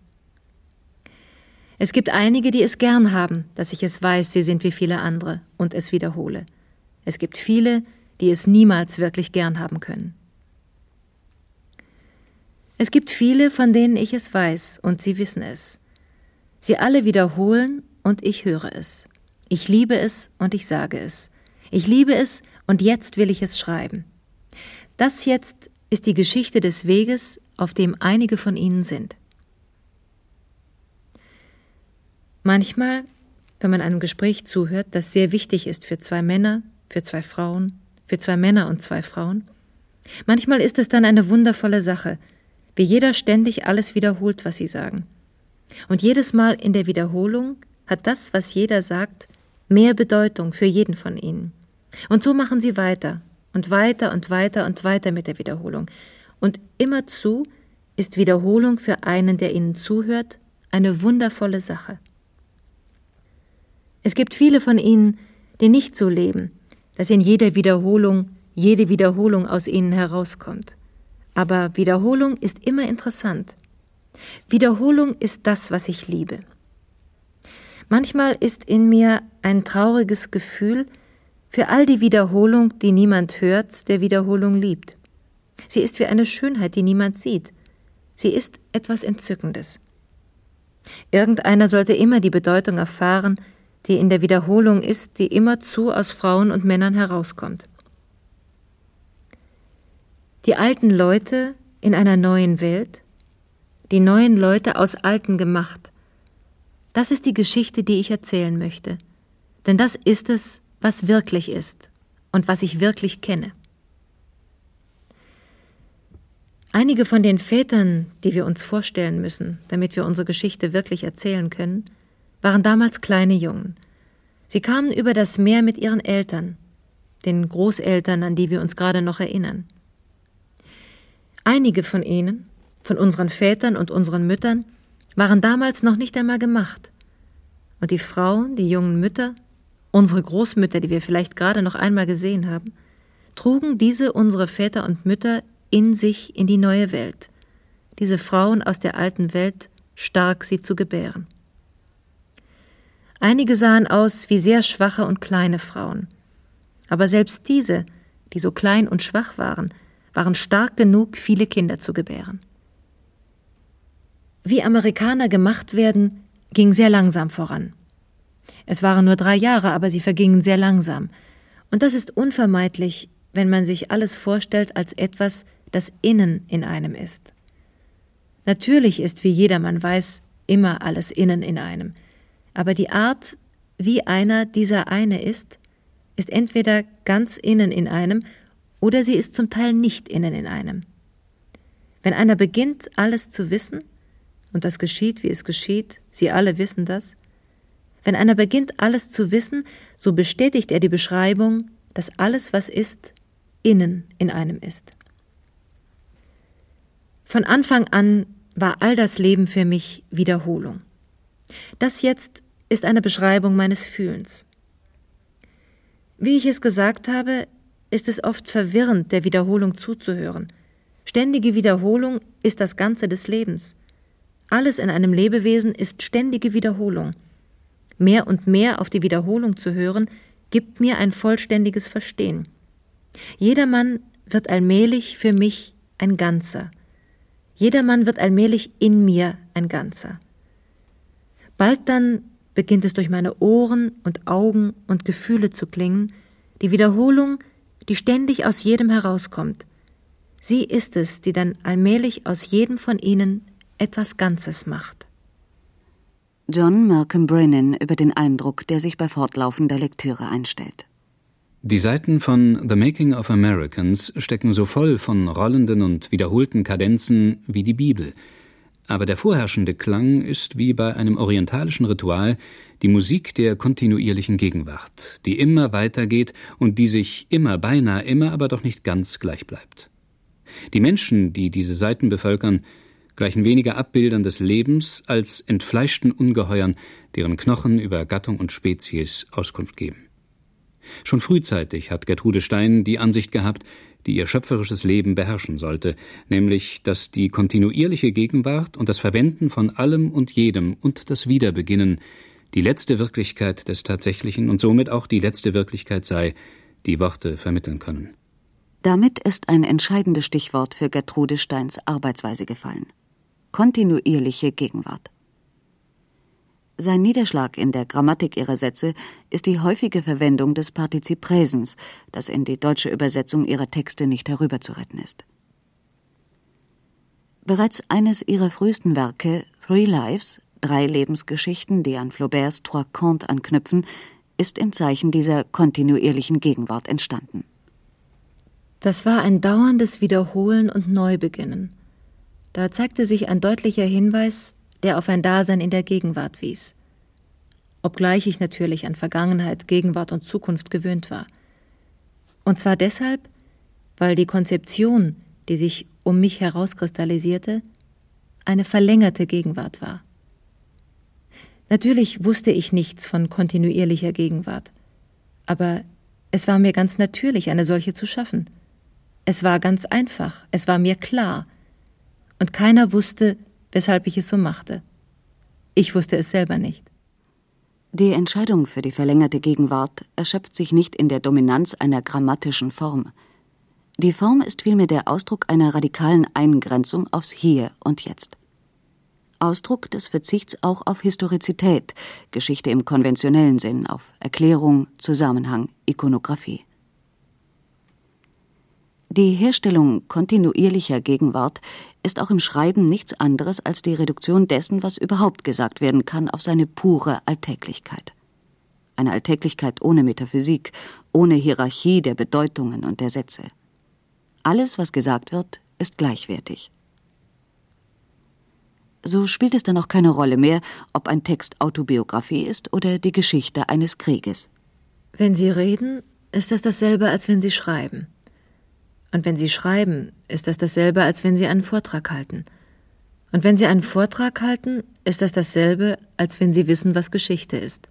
Es gibt einige, die es gern haben, dass ich es weiß, sie sind wie viele andere und es wiederhole. Es gibt viele, die es niemals wirklich gern haben können. Es gibt viele, von denen ich es weiß und sie wissen es. Sie alle wiederholen und ich höre es. Ich liebe es und ich sage es. Ich liebe es und jetzt will ich es schreiben. Das jetzt ist die Geschichte des Weges, auf dem einige von Ihnen sind. Manchmal, wenn man einem Gespräch zuhört, das sehr wichtig ist für zwei Männer, für zwei Frauen, für zwei Männer und zwei Frauen, manchmal ist es dann eine wundervolle Sache, wie jeder ständig alles wiederholt, was sie sagen. Und jedes Mal in der Wiederholung hat das, was jeder sagt, mehr Bedeutung für jeden von ihnen. Und so machen sie weiter und weiter und weiter und weiter mit der Wiederholung. Und immerzu ist Wiederholung für einen, der ihnen zuhört, eine wundervolle Sache. Es gibt viele von ihnen, die nicht so leben, dass in jeder Wiederholung jede Wiederholung aus ihnen herauskommt. Aber Wiederholung ist immer interessant. Wiederholung ist das, was ich liebe. Manchmal ist in mir ein trauriges Gefühl für all die Wiederholung, die niemand hört, der Wiederholung liebt. Sie ist wie eine Schönheit, die niemand sieht. Sie ist etwas Entzückendes. Irgendeiner sollte immer die Bedeutung erfahren, die in der Wiederholung ist, die immerzu aus Frauen und Männern herauskommt. Die alten Leute in einer neuen Welt, die neuen Leute aus Alten gemacht, das ist die Geschichte, die ich erzählen möchte. Denn das ist es, was wirklich ist und was ich wirklich kenne. Einige von den Vätern, die wir uns vorstellen müssen, damit wir unsere Geschichte wirklich erzählen können, waren damals kleine Jungen. Sie kamen über das Meer mit ihren Eltern, den Großeltern, an die wir uns gerade noch erinnern. Einige von ihnen, von unseren Vätern und unseren Müttern, waren damals noch nicht einmal gemacht. Und die Frauen, die jungen Mütter, unsere Großmütter, die wir vielleicht gerade noch einmal gesehen haben, trugen diese unsere Väter und Mütter in sich in die neue Welt, diese Frauen aus der alten Welt stark sie zu gebären. Einige sahen aus wie sehr schwache und kleine Frauen, aber selbst diese, die so klein und schwach waren, waren stark genug, viele Kinder zu gebären. Wie Amerikaner gemacht werden, ging sehr langsam voran. Es waren nur drei Jahre, aber sie vergingen sehr langsam. Und das ist unvermeidlich, wenn man sich alles vorstellt als etwas, das innen in einem ist. Natürlich ist, wie jedermann weiß, immer alles innen in einem. Aber die Art, wie einer dieser eine ist, ist entweder ganz innen in einem oder sie ist zum Teil nicht innen in einem. Wenn einer beginnt, alles zu wissen, und das geschieht, wie es geschieht, Sie alle wissen das. Wenn einer beginnt, alles zu wissen, so bestätigt er die Beschreibung, dass alles, was ist, innen in einem ist. Von Anfang an war all das Leben für mich Wiederholung. Das jetzt ist eine Beschreibung meines Fühlens. Wie ich es gesagt habe, ist es oft verwirrend, der Wiederholung zuzuhören. Ständige Wiederholung ist das Ganze des Lebens. Alles in einem Lebewesen ist ständige Wiederholung. Mehr und mehr auf die Wiederholung zu hören, gibt mir ein vollständiges Verstehen. Jedermann wird allmählich für mich ein Ganzer. Jedermann wird allmählich in mir ein Ganzer. Bald dann beginnt es durch meine Ohren und Augen und Gefühle zu klingen, die Wiederholung, die ständig aus jedem herauskommt. Sie ist es, die dann allmählich aus jedem von ihnen etwas Ganzes macht. John Malcolm Brennan über den Eindruck, der sich bei fortlaufender Lektüre einstellt. Die Seiten von The Making of Americans stecken so voll von rollenden und wiederholten Kadenzen wie die Bibel. Aber der vorherrschende Klang ist wie bei einem orientalischen Ritual die Musik der kontinuierlichen Gegenwart, die immer weitergeht und die sich immer beinahe immer, aber doch nicht ganz gleich bleibt. Die Menschen, die diese Seiten bevölkern, gleichen weniger Abbildern des Lebens als entfleischten Ungeheuern, deren Knochen über Gattung und Spezies Auskunft geben. Schon frühzeitig hat Gertrude Stein die Ansicht gehabt, die ihr schöpferisches Leben beherrschen sollte, nämlich, dass die kontinuierliche Gegenwart und das Verwenden von allem und jedem und das Wiederbeginnen die letzte Wirklichkeit des Tatsächlichen und somit auch die letzte Wirklichkeit sei, die Worte vermitteln können. Damit ist ein entscheidendes Stichwort für Gertrude Steins Arbeitsweise gefallen kontinuierliche Gegenwart. Sein Niederschlag in der Grammatik ihrer Sätze ist die häufige Verwendung des Partizip Präsens, das in die deutsche Übersetzung ihrer Texte nicht herüberzuretten ist. Bereits eines ihrer frühesten Werke, Three Lives, drei Lebensgeschichten, die an Flauberts Trois Contes anknüpfen, ist im Zeichen dieser kontinuierlichen Gegenwart entstanden. Das war ein dauerndes Wiederholen und Neubeginnen. Da zeigte sich ein deutlicher Hinweis, der auf ein Dasein in der Gegenwart wies. Obgleich ich natürlich an Vergangenheit, Gegenwart und Zukunft gewöhnt war. Und zwar deshalb, weil die Konzeption, die sich um mich herauskristallisierte, eine verlängerte Gegenwart war. Natürlich wusste ich nichts von kontinuierlicher Gegenwart, aber es war mir ganz natürlich, eine solche zu schaffen. Es war ganz einfach, es war mir klar, und keiner wusste, weshalb ich es so machte. Ich wusste es selber nicht. Die Entscheidung für die verlängerte Gegenwart erschöpft sich nicht in der Dominanz einer grammatischen Form. Die Form ist vielmehr der Ausdruck einer radikalen Eingrenzung aufs Hier und Jetzt. Ausdruck des Verzichts auch auf Historizität, Geschichte im konventionellen Sinn, auf Erklärung, Zusammenhang, Ikonographie. Die Herstellung kontinuierlicher Gegenwart ist auch im Schreiben nichts anderes als die Reduktion dessen, was überhaupt gesagt werden kann, auf seine pure Alltäglichkeit. Eine Alltäglichkeit ohne Metaphysik, ohne Hierarchie der Bedeutungen und der Sätze. Alles, was gesagt wird, ist gleichwertig. So spielt es dann auch keine Rolle mehr, ob ein Text Autobiografie ist oder die Geschichte eines Krieges. Wenn Sie reden, ist das dasselbe, als wenn Sie schreiben. Und wenn Sie schreiben, ist das dasselbe, als wenn Sie einen Vortrag halten. Und wenn Sie einen Vortrag halten, ist das dasselbe, als wenn Sie wissen, was Geschichte ist.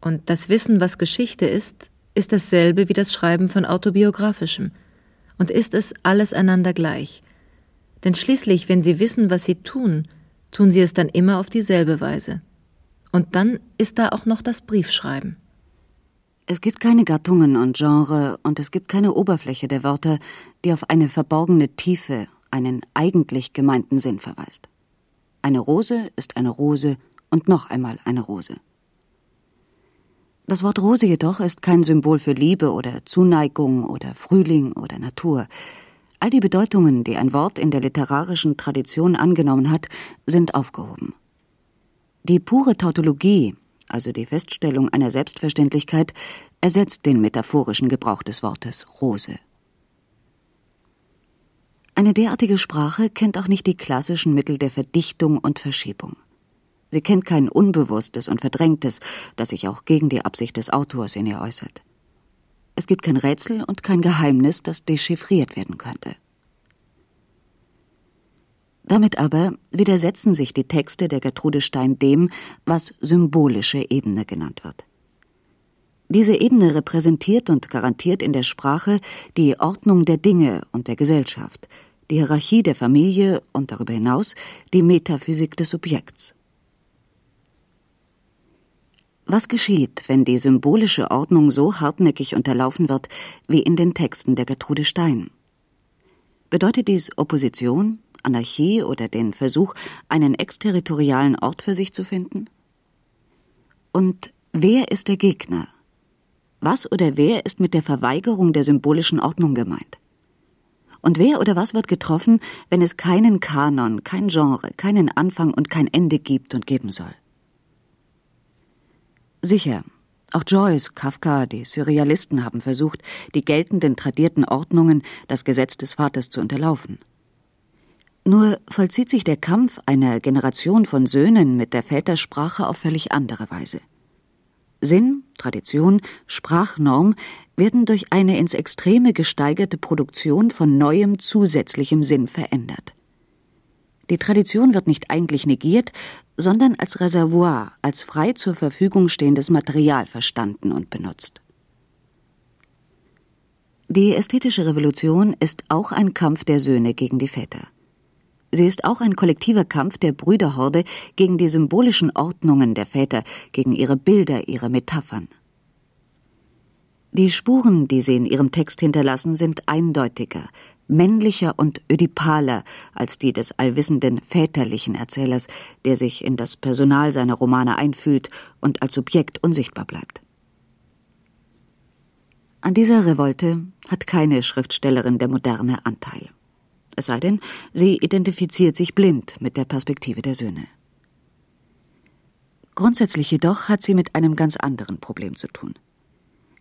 Und das Wissen, was Geschichte ist, ist dasselbe wie das Schreiben von autobiografischem. Und ist es alles einander gleich. Denn schließlich, wenn Sie wissen, was Sie tun, tun sie es dann immer auf dieselbe Weise. Und dann ist da auch noch das Briefschreiben. Es gibt keine Gattungen und Genre und es gibt keine Oberfläche der Wörter, die auf eine verborgene Tiefe, einen eigentlich gemeinten Sinn verweist. Eine Rose ist eine Rose und noch einmal eine Rose. Das Wort Rose jedoch ist kein Symbol für Liebe oder Zuneigung oder Frühling oder Natur. All die Bedeutungen, die ein Wort in der literarischen Tradition angenommen hat, sind aufgehoben. Die pure Tautologie, also die Feststellung einer Selbstverständlichkeit, ersetzt den metaphorischen Gebrauch des Wortes Rose. Eine derartige Sprache kennt auch nicht die klassischen Mittel der Verdichtung und Verschiebung. Sie kennt kein Unbewusstes und Verdrängtes, das sich auch gegen die Absicht des Autors in ihr äußert. Es gibt kein Rätsel und kein Geheimnis, das dechiffriert werden könnte. Damit aber widersetzen sich die Texte der Gertrude Stein dem, was symbolische Ebene genannt wird. Diese Ebene repräsentiert und garantiert in der Sprache die Ordnung der Dinge und der Gesellschaft, die Hierarchie der Familie und darüber hinaus die Metaphysik des Subjekts. Was geschieht, wenn die symbolische Ordnung so hartnäckig unterlaufen wird wie in den Texten der Gertrude Stein? Bedeutet dies Opposition, Anarchie oder den Versuch, einen exterritorialen Ort für sich zu finden? Und wer ist der Gegner? Was oder wer ist mit der Verweigerung der symbolischen Ordnung gemeint? Und wer oder was wird getroffen, wenn es keinen Kanon, kein Genre, keinen Anfang und kein Ende gibt und geben soll? Sicher, auch Joyce, Kafka, die Surrealisten haben versucht, die geltenden tradierten Ordnungen, das Gesetz des Vaters zu unterlaufen. Nur vollzieht sich der Kampf einer Generation von Söhnen mit der Vätersprache auf völlig andere Weise. Sinn, Tradition, Sprachnorm werden durch eine ins Extreme gesteigerte Produktion von neuem zusätzlichem Sinn verändert. Die Tradition wird nicht eigentlich negiert, sondern als Reservoir, als frei zur Verfügung stehendes Material verstanden und benutzt. Die ästhetische Revolution ist auch ein Kampf der Söhne gegen die Väter. Sie ist auch ein kollektiver Kampf der Brüderhorde gegen die symbolischen Ordnungen der Väter, gegen ihre Bilder, ihre Metaphern. Die Spuren, die sie in ihrem Text hinterlassen, sind eindeutiger, männlicher und ödipaler als die des allwissenden väterlichen Erzählers, der sich in das Personal seiner Romane einfühlt und als Subjekt unsichtbar bleibt. An dieser Revolte hat keine Schriftstellerin der Moderne Anteil. Es sei denn, sie identifiziert sich blind mit der Perspektive der Söhne. Grundsätzlich jedoch hat sie mit einem ganz anderen Problem zu tun.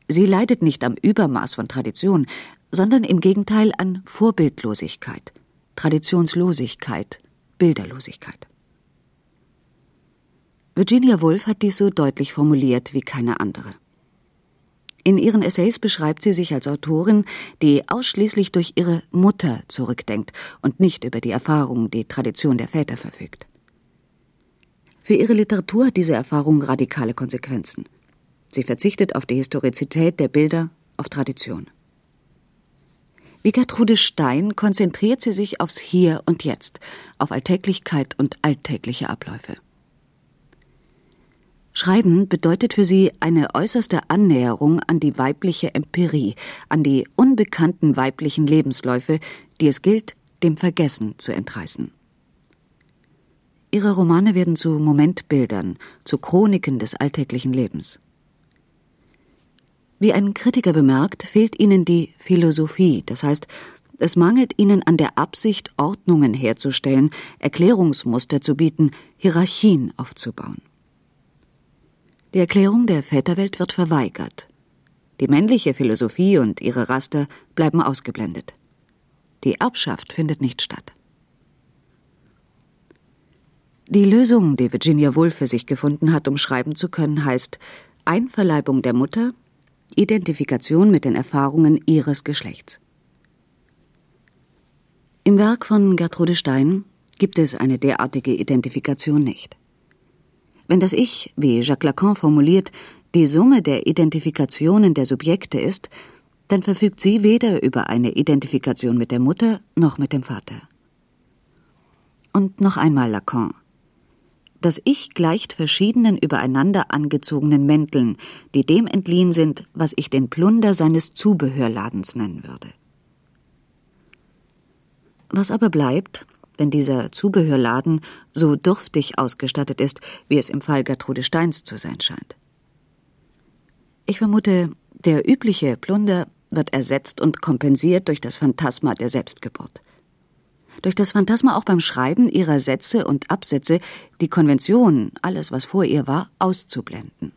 Sie leidet nicht am Übermaß von Tradition, sondern im Gegenteil an Vorbildlosigkeit, Traditionslosigkeit, Bilderlosigkeit. Virginia Woolf hat dies so deutlich formuliert wie keine andere. In ihren Essays beschreibt sie sich als Autorin, die ausschließlich durch ihre Mutter zurückdenkt und nicht über die Erfahrung, die Tradition der Väter verfügt. Für ihre Literatur hat diese Erfahrung radikale Konsequenzen. Sie verzichtet auf die Historizität der Bilder, auf Tradition. Wie Gertrude Stein konzentriert sie sich aufs Hier und Jetzt, auf Alltäglichkeit und alltägliche Abläufe. Schreiben bedeutet für sie eine äußerste Annäherung an die weibliche Empirie, an die unbekannten weiblichen Lebensläufe, die es gilt, dem Vergessen zu entreißen. Ihre Romane werden zu Momentbildern, zu Chroniken des alltäglichen Lebens. Wie ein Kritiker bemerkt, fehlt ihnen die Philosophie, das heißt, es mangelt ihnen an der Absicht, Ordnungen herzustellen, Erklärungsmuster zu bieten, Hierarchien aufzubauen. Die Erklärung der Väterwelt wird verweigert. Die männliche Philosophie und ihre Raster bleiben ausgeblendet. Die Erbschaft findet nicht statt. Die Lösung, die Virginia Woolf für sich gefunden hat, um schreiben zu können, heißt Einverleibung der Mutter, Identifikation mit den Erfahrungen ihres Geschlechts. Im Werk von Gertrude Stein gibt es eine derartige Identifikation nicht. Wenn das Ich, wie Jacques Lacan formuliert, die Summe der Identifikationen der Subjekte ist, dann verfügt sie weder über eine Identifikation mit der Mutter noch mit dem Vater. Und noch einmal Lacan. Das Ich gleicht verschiedenen übereinander angezogenen Mänteln, die dem entliehen sind, was ich den Plunder seines Zubehörladens nennen würde. Was aber bleibt, wenn dieser Zubehörladen so dürftig ausgestattet ist, wie es im Fall Gertrude Steins zu sein scheint? Ich vermute, der übliche Plunder wird ersetzt und kompensiert durch das Phantasma der Selbstgeburt durch das Phantasma auch beim Schreiben ihrer Sätze und Absätze die Konvention, alles was vor ihr war, auszublenden.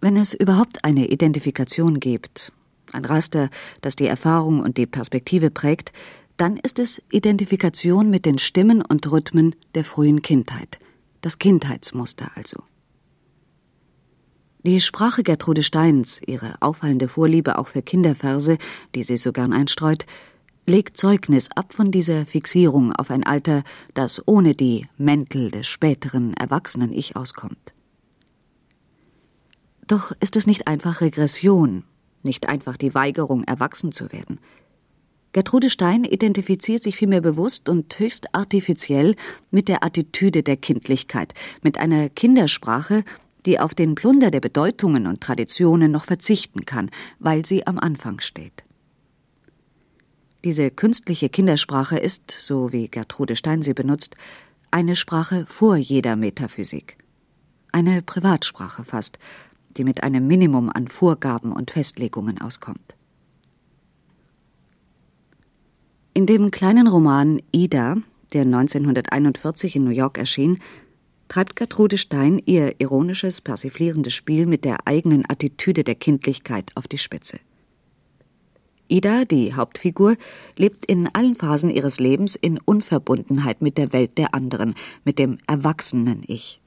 Wenn es überhaupt eine Identifikation gibt, ein Raster, das die Erfahrung und die Perspektive prägt, dann ist es Identifikation mit den Stimmen und Rhythmen der frühen Kindheit, das Kindheitsmuster also. Die Sprache Gertrude Steins, ihre auffallende Vorliebe auch für Kinderverse, die sie so gern einstreut, legt Zeugnis ab von dieser Fixierung auf ein Alter, das ohne die Mäntel des späteren erwachsenen Ich auskommt. Doch ist es nicht einfach Regression, nicht einfach die Weigerung, erwachsen zu werden. Gertrude Stein identifiziert sich vielmehr bewusst und höchst artifiziell mit der Attitüde der Kindlichkeit, mit einer Kindersprache, die auf den Plunder der Bedeutungen und Traditionen noch verzichten kann, weil sie am Anfang steht. Diese künstliche Kindersprache ist, so wie Gertrude Stein sie benutzt, eine Sprache vor jeder Metaphysik. Eine Privatsprache fast, die mit einem Minimum an Vorgaben und Festlegungen auskommt. In dem kleinen Roman Ida, der 1941 in New York erschien, treibt Gertrude Stein ihr ironisches, persiflierendes Spiel mit der eigenen Attitüde der Kindlichkeit auf die Spitze. Ida, die Hauptfigur, lebt in allen Phasen ihres Lebens in Unverbundenheit mit der Welt der anderen, mit dem erwachsenen Ich.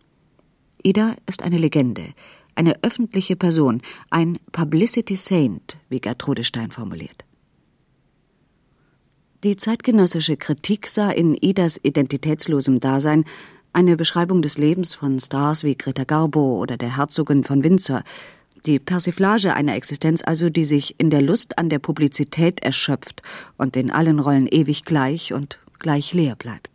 Ida ist eine Legende, eine öffentliche Person, ein Publicity Saint, wie Gertrude Stein formuliert. Die zeitgenössische Kritik sah in Idas identitätslosem Dasein eine Beschreibung des Lebens von Stars wie Greta Garbo oder der Herzogin von Windsor, die Persiflage einer Existenz also, die sich in der Lust an der Publizität erschöpft und in allen Rollen ewig gleich und gleich leer bleibt.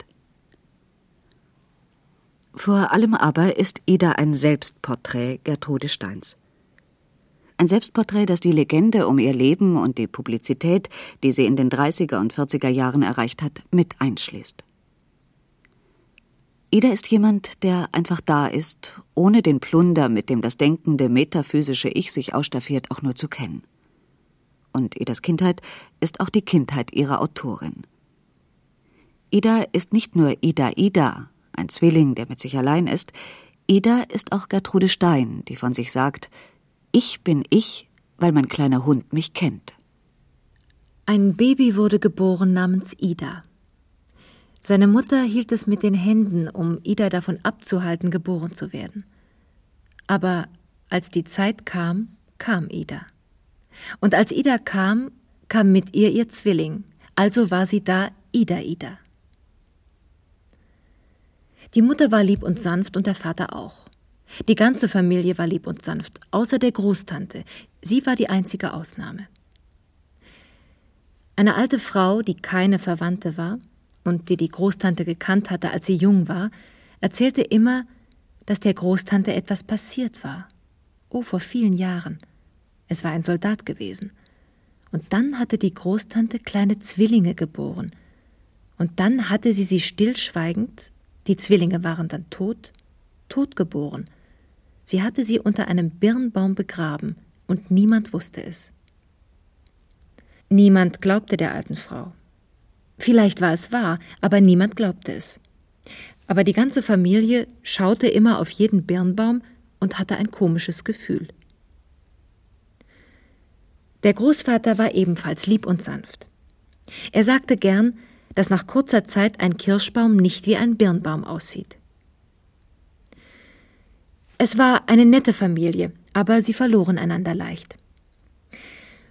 Vor allem aber ist Ida ein Selbstporträt Gertrude Steins. Ein Selbstporträt, das die Legende um ihr Leben und die Publizität, die sie in den 30er und 40er Jahren erreicht hat, mit einschließt. Ida ist jemand, der einfach da ist, ohne den Plunder, mit dem das denkende metaphysische Ich sich ausstaffiert, auch nur zu kennen. Und Idas Kindheit ist auch die Kindheit ihrer Autorin. Ida ist nicht nur Ida Ida, ein Zwilling, der mit sich allein ist, Ida ist auch Gertrude Stein, die von sich sagt, ich bin ich, weil mein kleiner Hund mich kennt. Ein Baby wurde geboren namens Ida. Seine Mutter hielt es mit den Händen, um Ida davon abzuhalten, geboren zu werden. Aber als die Zeit kam, kam Ida. Und als Ida kam, kam mit ihr ihr Zwilling, also war sie da Ida Ida. Die Mutter war lieb und sanft und der Vater auch. Die ganze Familie war lieb und sanft, außer der Großtante. Sie war die einzige Ausnahme. Eine alte Frau, die keine Verwandte war und die die Großtante gekannt hatte, als sie jung war, erzählte immer, dass der Großtante etwas passiert war. Oh, vor vielen Jahren. Es war ein Soldat gewesen. Und dann hatte die Großtante kleine Zwillinge geboren. Und dann hatte sie sie stillschweigend, die Zwillinge waren dann tot, tot geboren. Sie hatte sie unter einem Birnbaum begraben, und niemand wusste es. Niemand glaubte der alten Frau. Vielleicht war es wahr, aber niemand glaubte es. Aber die ganze Familie schaute immer auf jeden Birnbaum und hatte ein komisches Gefühl. Der Großvater war ebenfalls lieb und sanft. Er sagte gern, dass nach kurzer Zeit ein Kirschbaum nicht wie ein Birnbaum aussieht. Es war eine nette Familie, aber sie verloren einander leicht.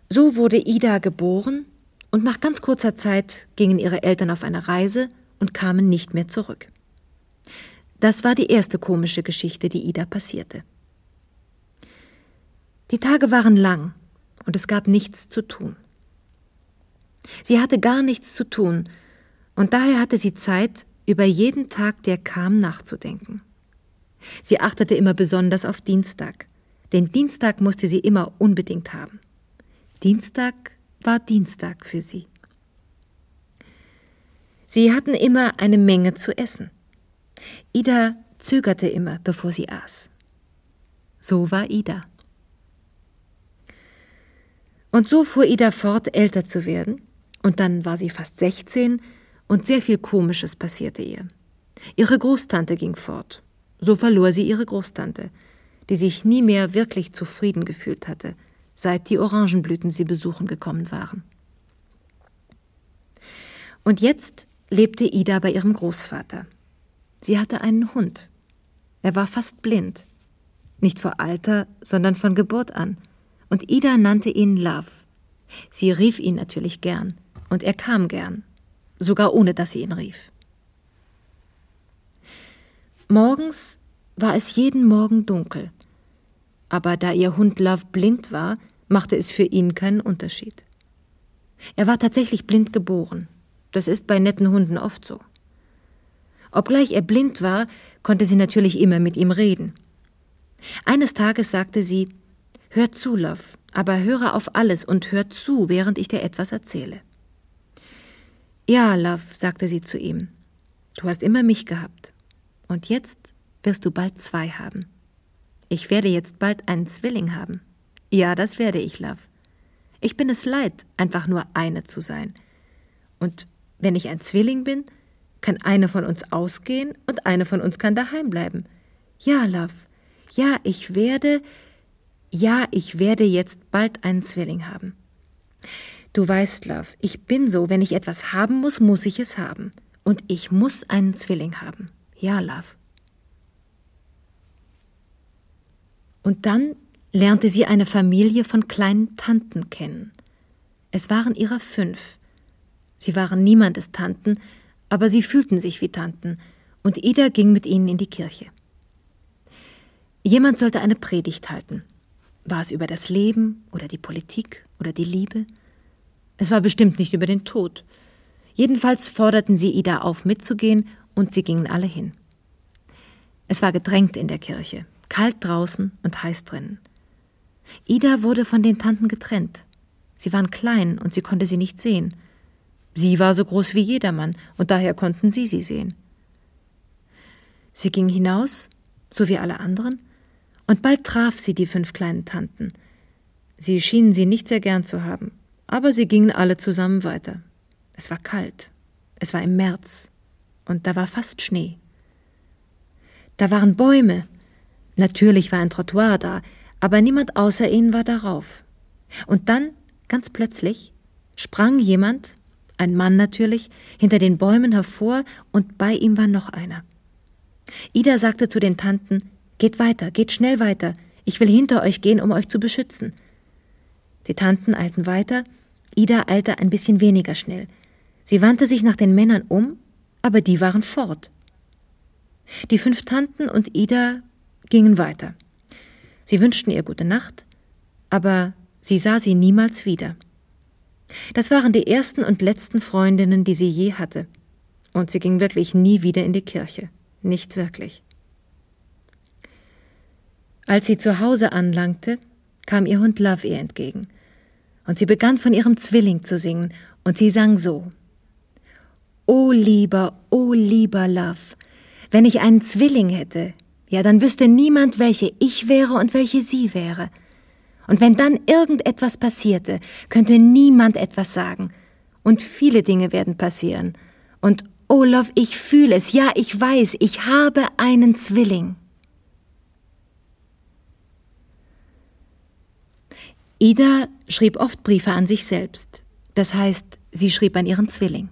So wurde Ida geboren, und nach ganz kurzer Zeit gingen ihre Eltern auf eine Reise und kamen nicht mehr zurück. Das war die erste komische Geschichte, die Ida passierte. Die Tage waren lang und es gab nichts zu tun. Sie hatte gar nichts zu tun, und daher hatte sie Zeit, über jeden Tag, der kam, nachzudenken. Sie achtete immer besonders auf Dienstag, denn Dienstag musste sie immer unbedingt haben. Dienstag war Dienstag für sie. Sie hatten immer eine Menge zu essen. Ida zögerte immer, bevor sie aß. So war Ida. Und so fuhr Ida fort, älter zu werden, und dann war sie fast 16 und sehr viel Komisches passierte ihr. Ihre Großtante ging fort. So verlor sie ihre Großtante, die sich nie mehr wirklich zufrieden gefühlt hatte, seit die Orangenblüten sie besuchen gekommen waren. Und jetzt lebte Ida bei ihrem Großvater. Sie hatte einen Hund. Er war fast blind. Nicht vor Alter, sondern von Geburt an. Und Ida nannte ihn Love. Sie rief ihn natürlich gern. Und er kam gern sogar ohne dass sie ihn rief. Morgens war es jeden Morgen dunkel, aber da ihr Hund Love blind war, machte es für ihn keinen Unterschied. Er war tatsächlich blind geboren. Das ist bei netten Hunden oft so. Obgleich er blind war, konnte sie natürlich immer mit ihm reden. Eines Tages sagte sie Hör zu, Love, aber höre auf alles und hör zu, während ich dir etwas erzähle. Ja, Love, sagte sie zu ihm, du hast immer mich gehabt. Und jetzt wirst du bald zwei haben. Ich werde jetzt bald einen Zwilling haben. Ja, das werde ich, Love. Ich bin es leid, einfach nur eine zu sein. Und wenn ich ein Zwilling bin, kann eine von uns ausgehen und eine von uns kann daheim bleiben. Ja, Love. Ja, ich werde, ja, ich werde jetzt bald einen Zwilling haben. Du weißt, Love, ich bin so, wenn ich etwas haben muss, muss ich es haben. Und ich muss einen Zwilling haben. Ja, Love. Und dann lernte sie eine Familie von kleinen Tanten kennen. Es waren ihrer fünf. Sie waren niemandes Tanten, aber sie fühlten sich wie Tanten, und Ida ging mit ihnen in die Kirche. Jemand sollte eine Predigt halten. War es über das Leben oder die Politik oder die Liebe? Es war bestimmt nicht über den Tod. Jedenfalls forderten sie Ida auf, mitzugehen, und sie gingen alle hin. Es war gedrängt in der Kirche, kalt draußen und heiß drinnen. Ida wurde von den Tanten getrennt. Sie waren klein und sie konnte sie nicht sehen. Sie war so groß wie jedermann, und daher konnten sie sie sehen. Sie ging hinaus, so wie alle anderen, und bald traf sie die fünf kleinen Tanten. Sie schienen sie nicht sehr gern zu haben, aber sie gingen alle zusammen weiter. Es war kalt. Es war im März. Und da war fast Schnee. Da waren Bäume. Natürlich war ein Trottoir da, aber niemand außer ihnen war darauf. Und dann, ganz plötzlich, sprang jemand, ein Mann natürlich, hinter den Bäumen hervor, und bei ihm war noch einer. Ida sagte zu den Tanten Geht weiter, geht schnell weiter, ich will hinter euch gehen, um euch zu beschützen. Die Tanten eilten weiter, Ida eilte ein bisschen weniger schnell. Sie wandte sich nach den Männern um, aber die waren fort. Die fünf Tanten und Ida gingen weiter. Sie wünschten ihr gute Nacht, aber sie sah sie niemals wieder. Das waren die ersten und letzten Freundinnen, die sie je hatte. Und sie ging wirklich nie wieder in die Kirche. Nicht wirklich. Als sie zu Hause anlangte, kam ihr Hund Love ihr entgegen. Und sie begann von ihrem Zwilling zu singen, und sie sang so. O lieber, o lieber Love, wenn ich einen Zwilling hätte, ja, dann wüsste niemand, welche ich wäre und welche sie wäre. Und wenn dann irgendetwas passierte, könnte niemand etwas sagen. Und viele Dinge werden passieren. Und Olaf, ich fühle es, ja, ich weiß, ich habe einen Zwilling. Ida schrieb oft Briefe an sich selbst. Das heißt, sie schrieb an ihren Zwilling.